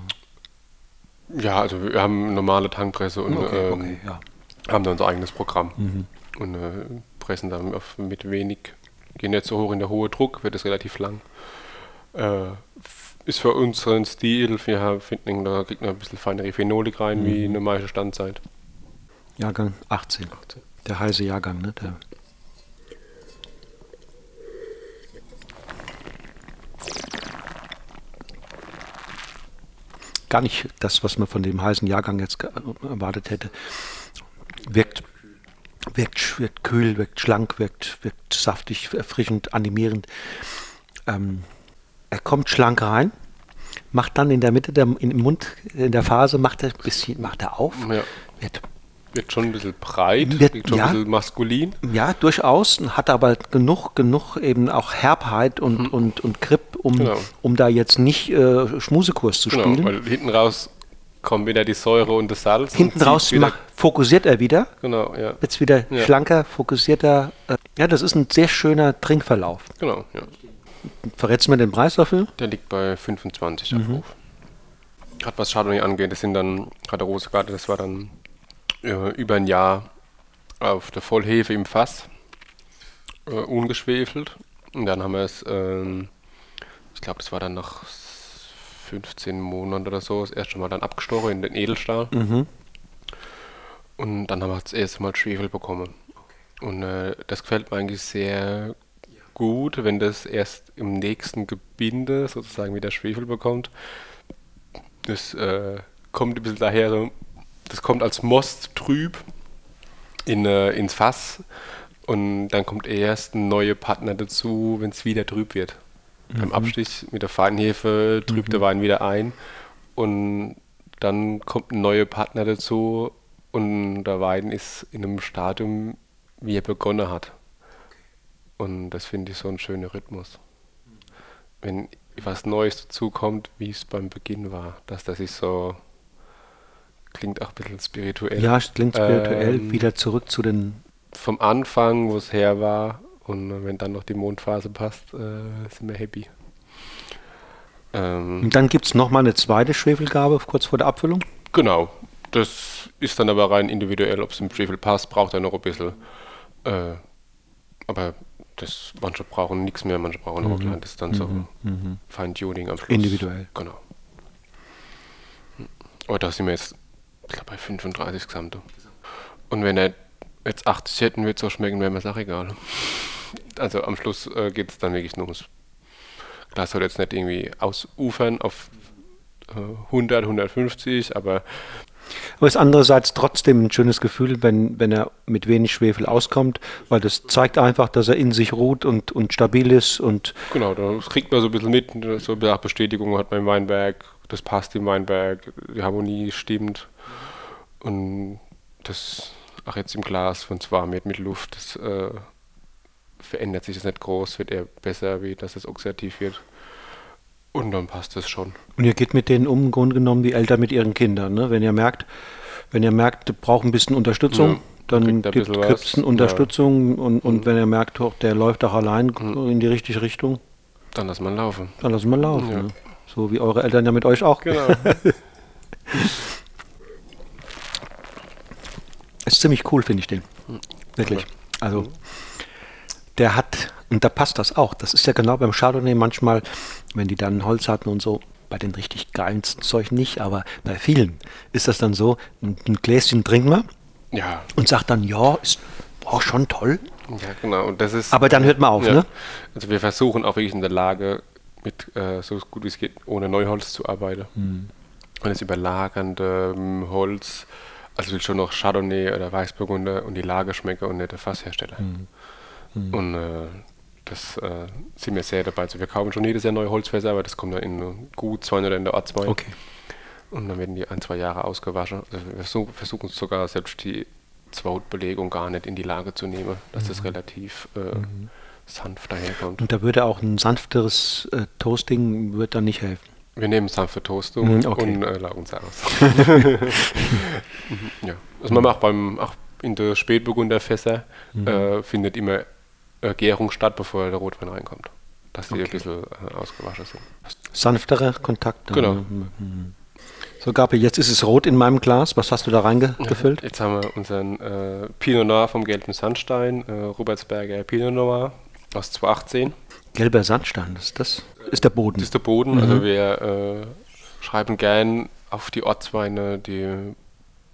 Ja, also wir haben normale Tankpresse und okay, okay, ähm, ja. haben da unser eigenes Programm. Mhm. Und äh, pressen dann auf, mit wenig, gehen jetzt so hoch in der hohe Druck, wird es relativ lang. Äh, ist für unseren Stil, wir finden, da kriegt man ein bisschen feinere Phenolik rein, mhm. wie eine meiste Standzeit. Jahrgang 18. 18. Der heiße Jahrgang, ne? Der gar nicht das, was man von dem heißen Jahrgang jetzt erwartet hätte. Wirkt, wirkt, wirkt kühl, wirkt schlank, wirkt, wirkt saftig, erfrischend, animierend. Ähm, er kommt schlank rein, macht dann in der Mitte der, im Mund, in der Phase, macht er ein bisschen, macht er auf, ja. wird, wird schon ein bisschen breit, wird, wird schon ja, ein bisschen maskulin. Ja, durchaus, hat aber genug, genug eben auch Herbheit und, mhm. und, und Grip, um, genau. um da jetzt nicht äh, Schmusekurs zu genau, spielen. Weil hinten raus kommen wieder die Säure und das Salz. Hinten raus macht, fokussiert er wieder. Genau, ja. Jetzt wieder ja. schlanker, fokussierter. Äh, ja, das ist ein sehr schöner Trinkverlauf. Genau, ja. Verrätst du mir den Preis dafür? Der liegt bei 25 mhm. Aufruf. Gerade was Chardonnay angeht, das sind dann, gerade Rosegarde, das war dann äh, über ein Jahr auf der Vollhefe im Fass, äh, ungeschwefelt. Und dann haben wir es, äh, ich glaube, das war dann nach 15 Monaten oder so, das erste Mal dann abgestochen in den Edelstahl. Mhm. Und dann haben wir das erste Mal Schwefel bekommen. Und äh, das gefällt mir eigentlich sehr gut, wenn das erst im nächsten Gebinde sozusagen wieder Schwefel bekommt. Das äh, kommt ein bisschen daher, das kommt als Most trüb in, äh, ins Fass und dann kommt erst ein neuer Partner dazu, wenn es wieder trüb wird. Mhm. Beim Abstich mit der Feinhefe trübt mhm. der Wein wieder ein und dann kommt ein neuer Partner dazu und der Wein ist in einem Stadium, wie er begonnen hat. Und das finde ich so ein schöner Rhythmus. Wenn was Neues dazukommt, wie es beim Beginn war, dass das sich so klingt auch ein bisschen spirituell. Ja, es klingt spirituell. Ähm, wieder zurück zu den. Vom Anfang, wo es her war. Und wenn dann noch die Mondphase passt, äh, sind wir happy. Ähm, und dann gibt es nochmal eine zweite Schwefelgabe kurz vor der Abfüllung? Genau. Das ist dann aber rein individuell, ob es im Schwefel passt, braucht er noch ein bisschen. Äh, aber das, manche brauchen nichts mehr, manche brauchen mhm. auch klein. Das ist dann mhm. so mhm. Feintuning am Schluss. Individuell. Genau. Aber da sind wir jetzt, ich glaube, bei 35 Gesamte. Und wenn er jetzt 80 hätten, würde es so schmecken, wäre mir das auch egal. Also am Schluss äh, geht es dann wirklich nur ums Klar, soll jetzt nicht irgendwie ausufern auf äh, 100, 150, aber aber es ist andererseits trotzdem ein schönes Gefühl, wenn, wenn er mit wenig Schwefel auskommt, weil das zeigt einfach, dass er in sich ruht und, und stabil ist. Und genau, das kriegt man so ein bisschen mit, so ein bisschen Bestätigung hat man im Weinberg, das passt im Weinberg, die Harmonie stimmt. Und das, auch jetzt im Glas, wenn es warm wird mit Luft, das äh, verändert sich das nicht groß, wird eher besser, wie dass es oxidativ wird. Und dann passt es schon. Und ihr geht mit denen um, im Grunde genommen wie Eltern mit ihren Kindern. Ne? Wenn ihr merkt, wenn ihr merkt, ihr braucht ein bisschen Unterstützung, ja, dann gibt es eine Unterstützung ja. und, und mhm. wenn ihr merkt, oh, der läuft auch allein mhm. in die richtige Richtung, dann lassen wir laufen. Dann lassen wir laufen. Ja. Ne? So wie eure Eltern ja mit euch auch. Genau. ist ziemlich cool, finde ich den. Mhm. Wirklich. Also. Der hat, und da passt das auch, das ist ja genau beim Chardonnay manchmal, wenn die dann Holz hatten und so, bei den richtig geilen Zeug nicht, aber bei vielen ist das dann so, ein, Gläschen trinken wir ja. und sagt dann, ja, ist auch schon toll. Ja, genau. Und das ist, aber dann hört man auf, ja. ne? Also wir versuchen auch wirklich in der Lage, mit äh, so gut wie es geht, ohne Neuholz zu arbeiten. Mhm. Und das überlagernde ähm, Holz, also will schon noch Chardonnay oder Weißburgunder und die Lage schmecken und nicht der Fasshersteller. Mhm. Mhm. Und äh, das äh, sind wir sehr dabei. Also wir kaufen schon jedes Jahr neue Holzfässer, aber das kommt dann in gut zwei oder in der Art zwei. Okay. Und dann werden die ein, zwei Jahre ausgewaschen. Also wir versuchen sogar selbst die Zwautbelegung gar nicht in die Lage zu nehmen, dass mhm. das relativ äh, mhm. sanft daherkommt. Und da würde auch ein sanfteres äh, Toasting wird dann nicht helfen. Wir nehmen sanfte Toastung mhm, okay. und äh, lagen uns aus. ja. Also man macht beim, auch in der Spätburgunderfässer mhm. äh, findet immer äh, Gärung statt, bevor der Rotwein reinkommt. Dass die okay. ein bisschen äh, ausgewaschen sind. Sanftere Kontakte. Genau. Mhm, mhm. So, Gabi, jetzt ist es rot in meinem Glas. Was hast du da reingefüllt? Ja, jetzt haben wir unseren äh, Pinot Noir vom Gelben Sandstein, äh, Robertsberger Pinot Noir aus 2018. Gelber Sandstein, das ist das? Ist der Boden? Das ist der Boden. Mhm. Also wir äh, schreiben gern auf die Ortsweine die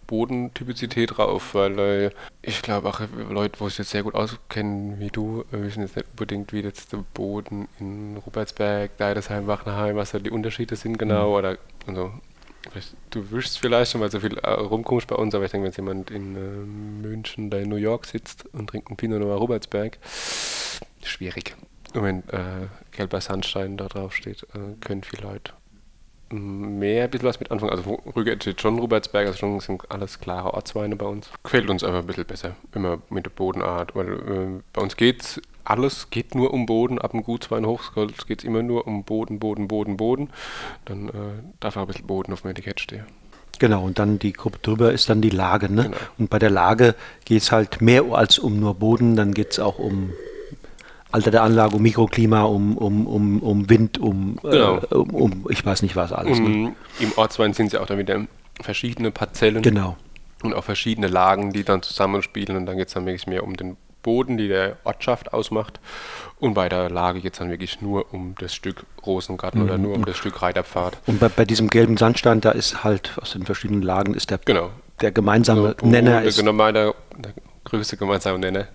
Bodentypizität drauf, weil äh, ich glaube auch Leute, wo sich jetzt sehr gut auskennen wie du, äh, wissen jetzt nicht unbedingt, wie jetzt der Boden in Rupertsberg, Deidesheim, Wachenheim, was da die Unterschiede sind genau mhm. oder also, du wischst vielleicht schon, weil so viel äh, rumkommst bei uns, aber ich denke, wenn jetzt jemand in äh, München oder in New York sitzt und trinkt einen Pinot Noir Rupertsberg, schwierig. Und wenn äh, gelber Sandstein da drauf steht, äh, können viele Leute mehr ein bisschen was mit anfangen. Also Rüge steht schon Rubertsberg, also schon sind alles klare Ortsweine bei uns. Gefällt uns einfach ein bisschen besser, immer mit der Bodenart, weil äh, bei uns geht's alles geht nur um Boden, ab dem Gutswein Hochskolz geht es immer nur um Boden, Boden, Boden, Boden. Dann äh, darf auch ein bisschen Boden auf dem Etikett stehen. Genau, und dann die Gruppe drüber ist dann die Lage. Ne? Genau. Und bei der Lage geht es halt mehr als um nur Boden, dann geht es auch um Alter der Anlage, um Mikroklima, um, um, um, um Wind, um, äh, genau. äh, um, um, ich weiß nicht was alles. Um, ne? Im Ortswein sind ja auch dann wieder verschiedene Parzellen. Genau. Und auch verschiedene Lagen, die dann zusammenspielen. Und dann geht es dann wirklich mehr um den Boden, die der Ortschaft ausmacht. Und bei der Lage geht es dann wirklich nur um das Stück Rosengarten mhm. oder nur um das Stück Reiterpfad. Und bei, bei, diesem gelben Sandstein, da ist halt aus den verschiedenen Lagen ist der, genau. der gemeinsame so, Nenner. Der, ist, der, der größte gemeinsame Nenner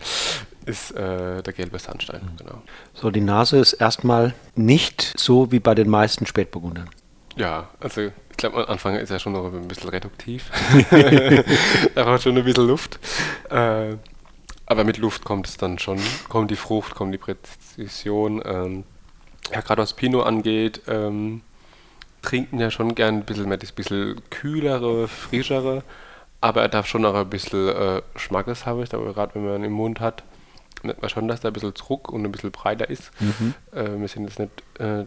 ist äh, der gelbe Sandstein. Mhm. Genau. So, die Nase ist erstmal nicht so wie bei den meisten Spätburgundern. Ja, also ich glaube, am Anfang ist er schon noch ein bisschen reduktiv. da braucht schon ein bisschen Luft. Äh, aber mit Luft kommt es dann schon, kommt die Frucht, kommt die Präzision. Ähm, ja, gerade was Pinot angeht, ähm, trinken ja schon gern ein bisschen mehr das bisschen kühlere, frischere, aber er darf schon noch ein bisschen äh, Schmackes haben, aber gerade wenn man ihn im Mund hat merkt man schon, dass da ein bisschen Druck und ein bisschen breiter ist. Mhm. Äh, wir sind jetzt nicht äh,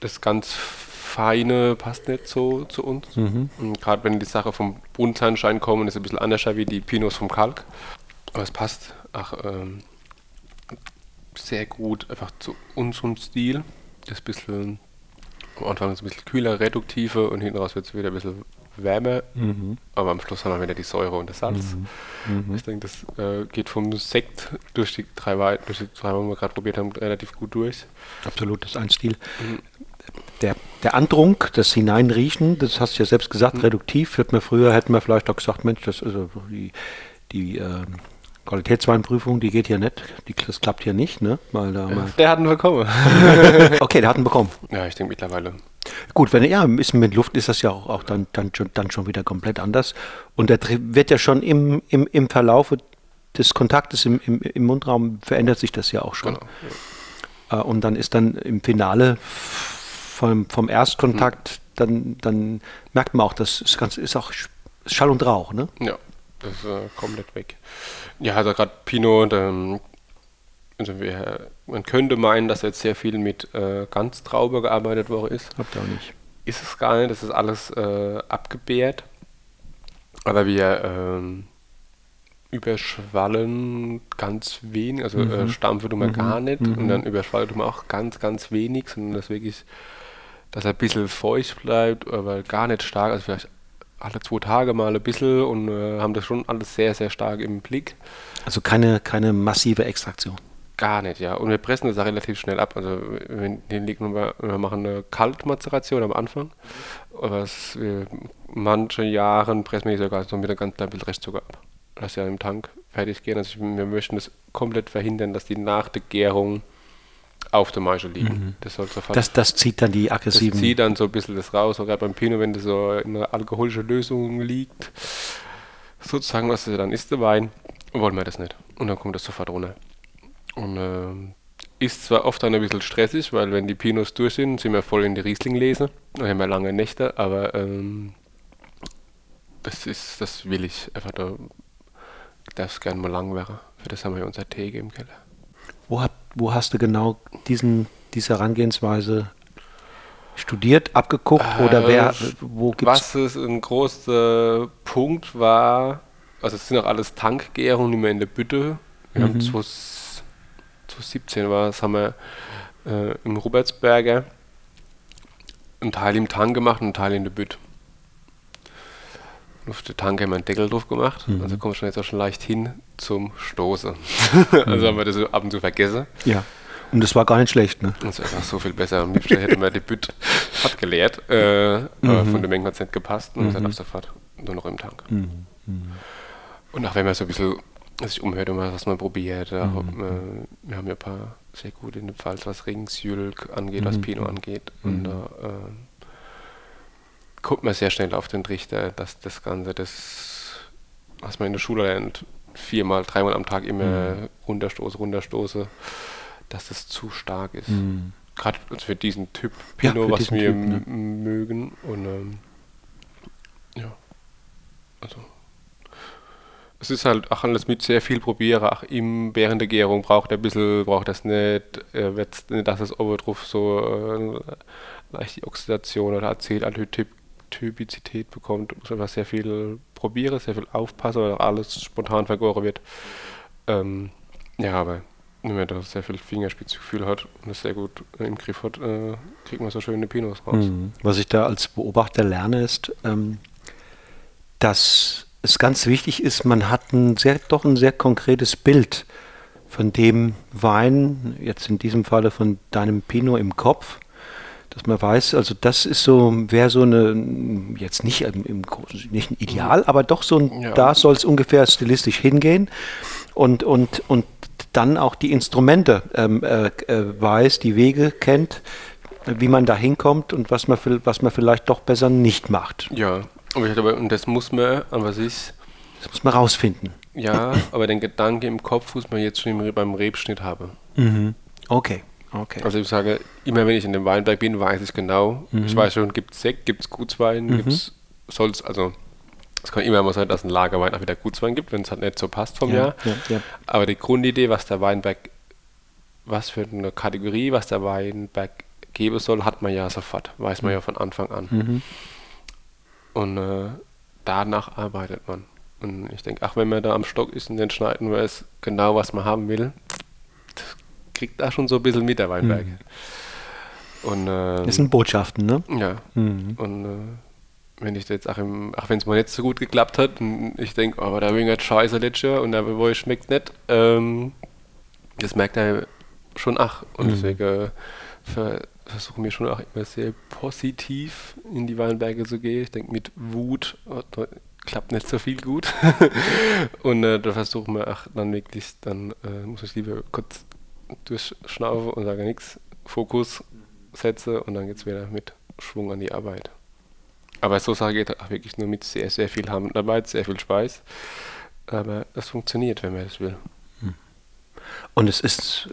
das ganz Feine passt nicht so zu uns. Mhm. Gerade wenn die Sache vom Buntsandstein kommen, ist es ein bisschen anders wie die Pinos vom Kalk. Aber es passt auch ähm, sehr gut einfach zu unserem Stil. Das bisschen am Anfang ist ein bisschen kühler, reduktiver und hinten raus wird es wieder ein bisschen wärmer. Mhm. Aber am Schluss haben wir wieder die Säure und das Salz. Mhm. Mhm. Ich denke, das äh, geht vom Sekt durch die drei Weine, durch die drei, die wir gerade probiert haben, relativ gut durch. Absolut, das ist ein Stil. Mhm. Der, der Andrunk, das Hineinriechen, das hast du ja selbst gesagt, mhm. reduktiv. Hätten wir früher, hätten wir vielleicht auch gesagt, Mensch, das also die, die äh, Qualitätsweinprüfung, die geht hier nicht, die, das klappt hier nicht, ne? Weil da mal der hat einen bekommen. okay, der hat einen bekommen. Ja, ich denke mittlerweile. Gut, wenn ja, ist mit Luft ist das ja auch, auch dann, dann, schon, dann schon wieder komplett anders. Und der wird ja schon im, im, im Verlauf des Kontaktes im, im, im Mundraum verändert sich das ja auch schon. Genau, ja. Äh, und dann ist dann im Finale vom, vom Erstkontakt, hm. dann, dann merkt man auch, das Ganze ist auch Schall und Rauch, ne? Ja, das ist äh, komplett weg. Ja, also gerade Pinot, ähm, also wir, man könnte meinen, dass jetzt sehr viel mit äh, Ganztraube gearbeitet worden ist. Habt ihr auch nicht. Ist es gar nicht, das ist alles äh, abgebärt. Aber wir ähm, überschwallen ganz wenig, also äh, mhm. äh, Stampfe tun wir mhm. gar nicht mhm. und dann überschwallen tun wir auch ganz, ganz wenig, sondern das wirklich, dass er ein bisschen feucht bleibt, aber gar nicht stark, also vielleicht alle zwei Tage mal ein bisschen und äh, haben das schon alles sehr, sehr stark im Blick. Also keine, keine massive Extraktion. Gar nicht, ja. Und wir pressen das auch relativ schnell ab. Also wir, wir, wir machen eine Kaltmazeration am Anfang. Was wir manche Jahren pressen wir sogar so mit einem ganz kleinen bisschen Restzucker ab. Lass ja im Tank fertig gehen. Also wir möchten das komplett verhindern, dass die nach der Gärung auf der Maische liegen. Mhm. Das, soll sofort, das, das zieht dann die aggressiven... Das zieht dann so ein bisschen das raus, gerade beim Pinot, wenn das so in einer alkoholischen Lösung liegt, sozusagen, was das dann ist, der Wein, wollen wir das nicht. Und dann kommt das sofort runter. Und äh, ist zwar oft dann ein bisschen stressig, weil wenn die Pinots durch sind, sind wir voll in die Riesling lesen, dann haben wir lange Nächte, aber ähm, das ist, das will ich einfach da, darf es gerne mal lang werden. Für das haben wir unser Tee im Keller. Wo, hat, wo hast du genau diesen, diese Herangehensweise studiert, abgeguckt äh, oder wer, wo gibt's? Was ist ein großer Punkt war, also es sind auch alles Tankgärungen, die wir in der Bütte, wir mhm. haben 2017 war das, haben wir äh, im Robertsberger einen Teil im Tank gemacht und einen Teil in der Bütte. Auf der Tank haben wir einen Deckel drauf gemacht, mhm. also kommen wir schon jetzt auch schon leicht hin zum Stoßen. also mhm. haben wir das ab und zu vergessen. Ja. Und das war gar nicht schlecht, ne? Das ist einfach so viel besser. Am liebsten hätte man die Bütt abgeleert, äh, mhm. aber von der Menge hat es nicht gepasst und mhm. dann sofort nur noch im Tank. Mhm. mhm. Und auch wenn man so ein bisschen sich umhört und was man probiert, auch, äh, wir haben ja ein paar sehr gute in dem Fall, was Ringsjülk angeht, was Pinot angeht. Und da äh, kommt man sehr schnell auf den Trichter, dass das Ganze, das, was man in der Schule lernt, viermal, dreimal am Tag immer mhm. runterstoße, runterstoße, dass das zu stark ist. Mhm. Gerade für diesen Typ Pinot, ja, was wir typ, ne? mögen. Und ähm, ja, also es ist halt auch alles mit sehr viel probieren. Auch im, während der Gärung braucht er ein bisschen, braucht das nicht, er wird nicht, dass es oben drauf so äh, leicht die Oxidation oder Acetaldehyde Typizität bekommt, muss einfach sehr viel probieren, sehr viel aufpassen, weil alles spontan vergoren wird. Ähm, ja, aber wenn man da sehr viel Fingerspitzengefühl hat und es sehr gut im Griff hat, äh, kriegt man so schöne Pinots raus. Mhm. Was ich da als Beobachter lerne, ist, ähm, dass es ganz wichtig ist, man hat ein sehr, doch ein sehr konkretes Bild von dem Wein, jetzt in diesem Falle von deinem Pinot im Kopf dass man weiß, also das ist so, wäre so eine, jetzt nicht im, im nicht ein Ideal, aber doch so ein, ja. da soll es ungefähr stilistisch hingehen und, und, und dann auch die Instrumente ähm, äh, äh, weiß, die Wege kennt, wie man da hinkommt und was man, was man vielleicht doch besser nicht macht. Ja, und das muss man, aber sich. Das muss man rausfinden. Ja, aber den Gedanke im Kopf muss man jetzt schon beim Rebschnitt haben. Mhm. Okay. Okay. Also ich sage, immer wenn ich in dem Weinberg bin, weiß ich genau. Mhm. Ich weiß schon, gibt es Sekt, gibt es Gutswein, mhm. gibt es Solz, also es kann immer mal sein, dass ein Lagerwein auch wieder Gutswein gibt, wenn es halt nicht so passt vom ja, Jahr. Ja, ja. Aber die Grundidee, was der Weinberg, was für eine Kategorie, was der Weinberg geben soll, hat man ja sofort, weiß man ja von Anfang an. Mhm. Und äh, danach arbeitet man. Und ich denke, ach, wenn man da am Stock ist und den schneiden weiß genau, was man haben will, das kriegt da schon so ein bisschen mit der Weinberg. Mhm. Und, äh, Das sind Botschaften, ne? ja, Mhm. und äh, wenn ich jetzt auch, im, auch wenn es mal nicht so gut geklappt hat und ich denke, oh, aber der Wing hat scheiße letztes und der Wohl schmeckt nicht, ähm, das merkt er schon ach. Und Mhm. deswegen äh, ver, versuchen wir schon auch immer sehr positiv in die Weinberge zu gehen. Ich denke, mit Wut oh, klappt nicht so viel gut. und äh, da versuchen wir auch dann wirklich, dann äh, muss ich lieber kurz durchschnaufen und sage nichts, Fokus setze und dann geht es wieder mit Schwung an die Arbeit. Aber so Sache geht auch wirklich nur mit sehr, sehr viel Handarbeit, sehr viel Speis. Aber es funktioniert, wenn man es will. Und es ist,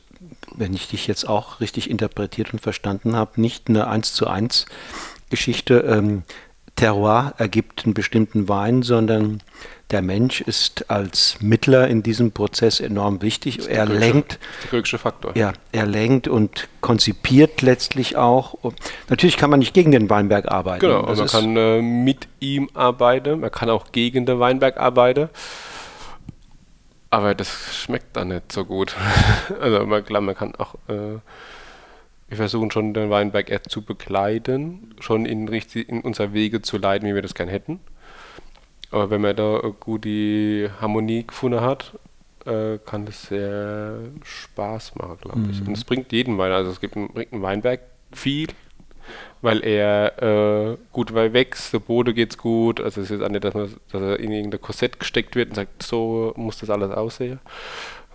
wenn ich dich jetzt auch richtig interpretiert und verstanden habe, nicht eine 1 zu 1 Geschichte. Ähm, Terroir ergibt einen bestimmten Wein, sondern der Mensch ist als Mittler in diesem Prozess enorm wichtig. Er lenkt, Der größte Faktor. ja, er lenkt und konzipiert letztlich auch. Und natürlich kann man nicht gegen den Weinberg arbeiten. Genau, also man kann äh, mit ihm arbeiten, man kann auch gegen den Weinberg arbeiten. Aber das schmeckt dann nicht so gut. also man, klar, man kann auch, äh, wir versuchen schon den Weinberg eher zu begleiten, schon in, richtig, in unser Wege zu leiten, wie wir das gerne hätten. Aber wenn man da eine gute Harmonie gefunden hat, äh, kann das sehr Spaß machen, glaube ich. Und es bringt jeden Wein, also es gibt einen, bringt einen Weinberg viel, weil er äh, gut weit wächst, der Boden geht's gut, also es ist auch nicht, dass, man, dass er in irgendein Korsett gesteckt wird und sagt, so muss das alles aussehen.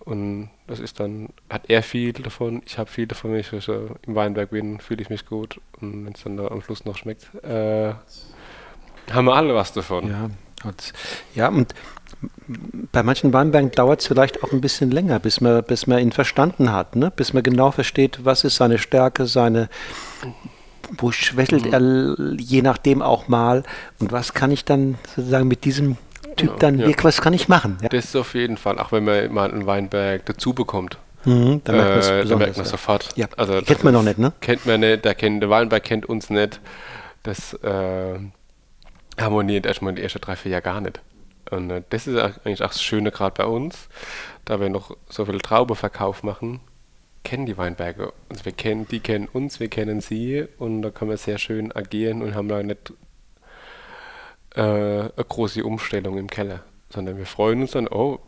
Und das ist dann, hat er viel davon, ich habe viel davon, wenn ich so im Weinberg bin, fühle ich mich gut. Und wenn es dann da am Schluss noch schmeckt, äh, haben wir alle was davon. Ja, und, ja, und bei manchen Weinbergen dauert es vielleicht auch ein bisschen länger, bis man, bis man ihn verstanden hat, ne? bis man genau versteht, was ist seine Stärke, seine, wo schwächelt er l- je nachdem auch mal und was kann ich dann sozusagen mit diesem Typ Genau, dann ja. was kann ich machen? Ja? Das ist auf jeden Fall, auch wenn man mal einen Weinberg dazu bekommt. Mhm, da merkt man es äh, merkt man ja. sofort. Ja, also, kennt man noch nicht, ne? Kennt man nicht, der, kennt, der Weinberg kennt uns nicht. Das äh, harmoniert erstmal die ersten drei, vier Jahre gar nicht. Und äh, das ist eigentlich auch das Schöne gerade bei uns, da wir noch so viel Traubeverkauf machen, kennen die Weinberge. uns. wir kennen, die kennen uns, wir kennen sie und da kann man sehr schön agieren und haben da nicht äh, eine große Umstellung im Keller, sondern wir freuen uns dann, oh,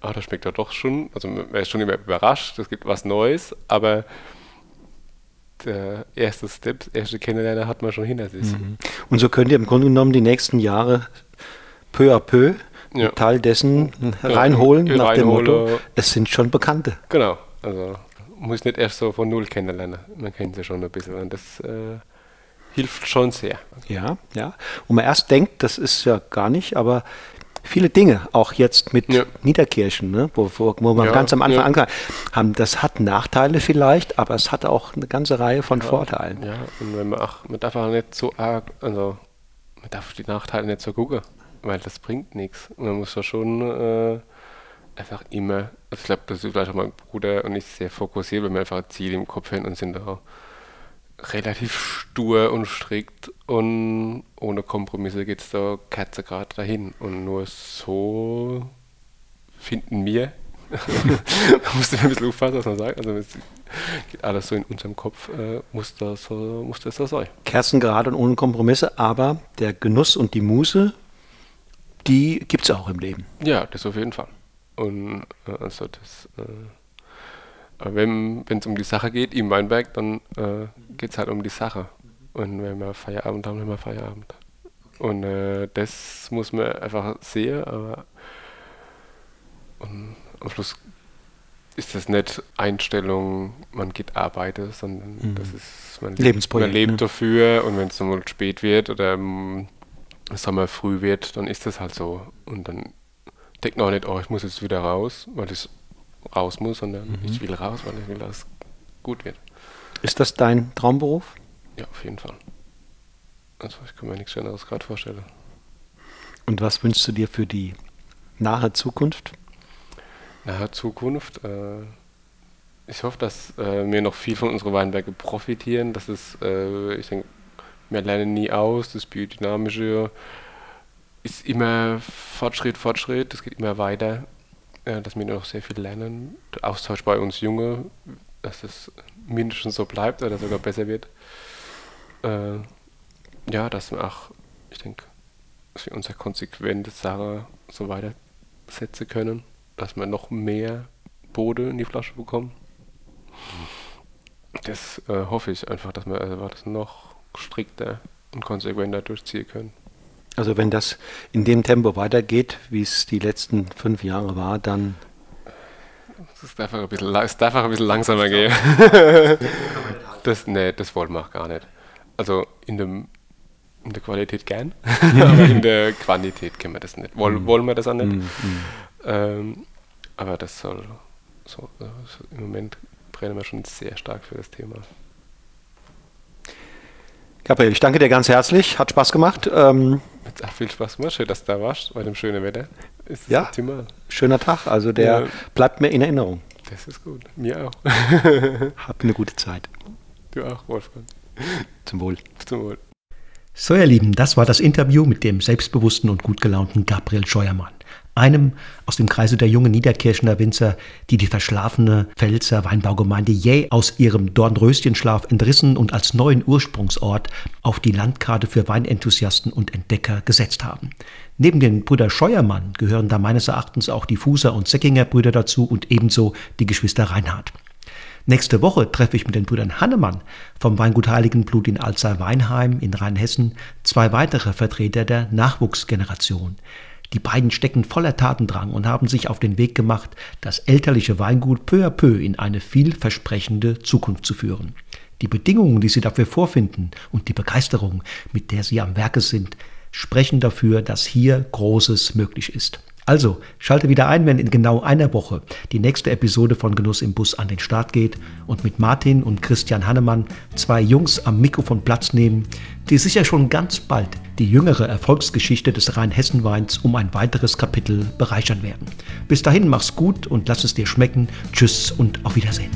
ah, das schmeckt ja doch schon, also man ist schon immer überrascht, es gibt was Neues, aber der erste Step, erste Kennenlernen hat man schon hinter sich. Und so könnt ihr im Grunde genommen die nächsten Jahre peu à peu Ja. Teil dessen Ja, reinholen, nach dem reinhole. Motto, es sind schon Bekannte. Genau, also muss nicht erst so von Null kennenlernen, man kennt sie schon ein bisschen und das äh, hilft schon sehr. Ja, ja. Und man erst denkt, das ist ja gar nicht, aber viele Dinge, auch jetzt mit Ja. Niederkirchen, ne, wo, wo, wo man Ja, ganz am Anfang ja. angefangen haben, das hat Nachteile vielleicht, aber es hat auch eine ganze Reihe von Vorteilen. Ja, und wenn man auch, man darf auch nicht so arg, also man darf die Nachteile nicht so gucken, weil das bringt nichts. Man muss ja schon äh, einfach immer, also ich glaube, das ist vielleicht auch mein Bruder und ich sehr fokussiert, wenn wir einfach ein Ziel im Kopf haben und sind da relativ stur und strikt und ohne Kompromisse geht es da Kerze gerade dahin. Und nur so finden wir, man muss ein bisschen aufpassen, was man sagt, also es geht alles so in unserem Kopf, äh, muss, das so, muss das so sein. Kerzen gerade und ohne Kompromisse, aber der Genuss und die Muße, die gibt es auch im Leben. Ja, das auf jeden Fall. Und äh, also das, äh, wenn es um die Sache geht, im Weinberg, dann äh, geht es halt um die Sache. Und wenn wir Feierabend haben, haben wir Feierabend. Und äh, das muss man einfach sehen, aber und am Schluss ist das nicht Einstellung, man geht arbeiten, sondern das ist, man lebt, Lebensprojekt, man lebt ne? dafür und wenn es dann mal spät wird oder im Sommer früh wird, dann ist das halt so. Und dann denkt man auch nicht, oh, ich muss jetzt wieder raus, weil ich raus muss, sondern ich will raus, weil ich will, dass es gut wird. Ist das dein Traumberuf? Ja, auf jeden Fall. Also ich kann mir nichts Schöneres gerade vorstellen. Und was wünschst du dir für die nahe Zukunft? Nahe Zukunft, äh, ich hoffe, dass äh, wir noch viel von unseren Weinbergen profitieren. Das ist, äh, ich denke, wir lernen nie aus. Das Biodynamische ist immer Fortschritt, Fortschritt. Das geht immer weiter. Äh, dass wir noch sehr viel lernen. Der Austausch bei uns Junge, dass es mindestens so bleibt oder sogar besser wird. Äh, ja, dass wir auch, ich denke, dass wir unsere konsequente Sache so weitersetzen können, dass wir noch mehr Bode in die Flasche bekommen. Das äh, hoffe ich einfach, dass wir also das noch strikter und konsequenter durchziehen können. Also wenn das in dem Tempo weitergeht, wie es die letzten fünf Jahre war, dann... Es darf ein bisschen, auch ein bisschen langsamer gehen. das, nee, das wollen wir auch gar nicht. Also in, dem, in der Qualität gern, aber in der Quantität können wir das nicht. Woll, mhm. wollen wir das auch nicht. Mm, Ähm, aber das soll so, also im Moment brennen wir schon sehr stark für das Thema. Gabriel, ich danke dir ganz herzlich. Hat Spaß gemacht. Ähm, Hat viel Spaß gemacht. Schön, dass du da warst bei dem schönen Wetter. Ist ja, optimal. schöner Tag. Also der ja. bleibt mir in Erinnerung. Das ist gut. Mir auch. Hab eine gute Zeit. Du auch, Wolfgang. Zum Wohl. Zum Wohl. So, ihr Lieben, das war das Interview mit dem selbstbewussten und gut gelaunten Gabriel Scheuermann einem aus dem Kreise der jungen Niederkirchener Winzer, die die verschlafene Pfälzer Weinbaugemeinde jäh aus ihrem Dornröschenschlaf entrissen und als neuen Ursprungsort auf die Landkarte für Weinenthusiasten und Entdecker gesetzt haben. Neben den Brüder Scheuermann gehören da meines Erachtens auch die Fußer und Säckinger Brüder dazu und ebenso die Geschwister Reinhardt. Nächste Woche treffe ich mit den Brüdern Hannemann vom Weingut Heiligenblut in Alzey-Weinheim in Rheinhessen zwei weitere Vertreter der Nachwuchsgeneration. Die beiden stecken voller Tatendrang und haben sich auf den Weg gemacht, das elterliche Weingut peu à peu in eine vielversprechende Zukunft zu führen. Die Bedingungen, die sie dafür vorfinden und die Begeisterung, mit der sie am Werke sind, sprechen dafür, dass hier Großes möglich ist. Also schalte wieder ein, wenn in genau einer Woche die nächste Episode von Genuss im Bus an den Start geht und mit Martin und Christian Hannemann zwei Jungs am Mikrofon Platz nehmen, die sicher schon ganz bald die jüngere Erfolgsgeschichte des Rheinhessen-Weins um ein weiteres Kapitel bereichern werden. Bis dahin mach's gut und lass es dir schmecken. Tschüss und auf Wiedersehen.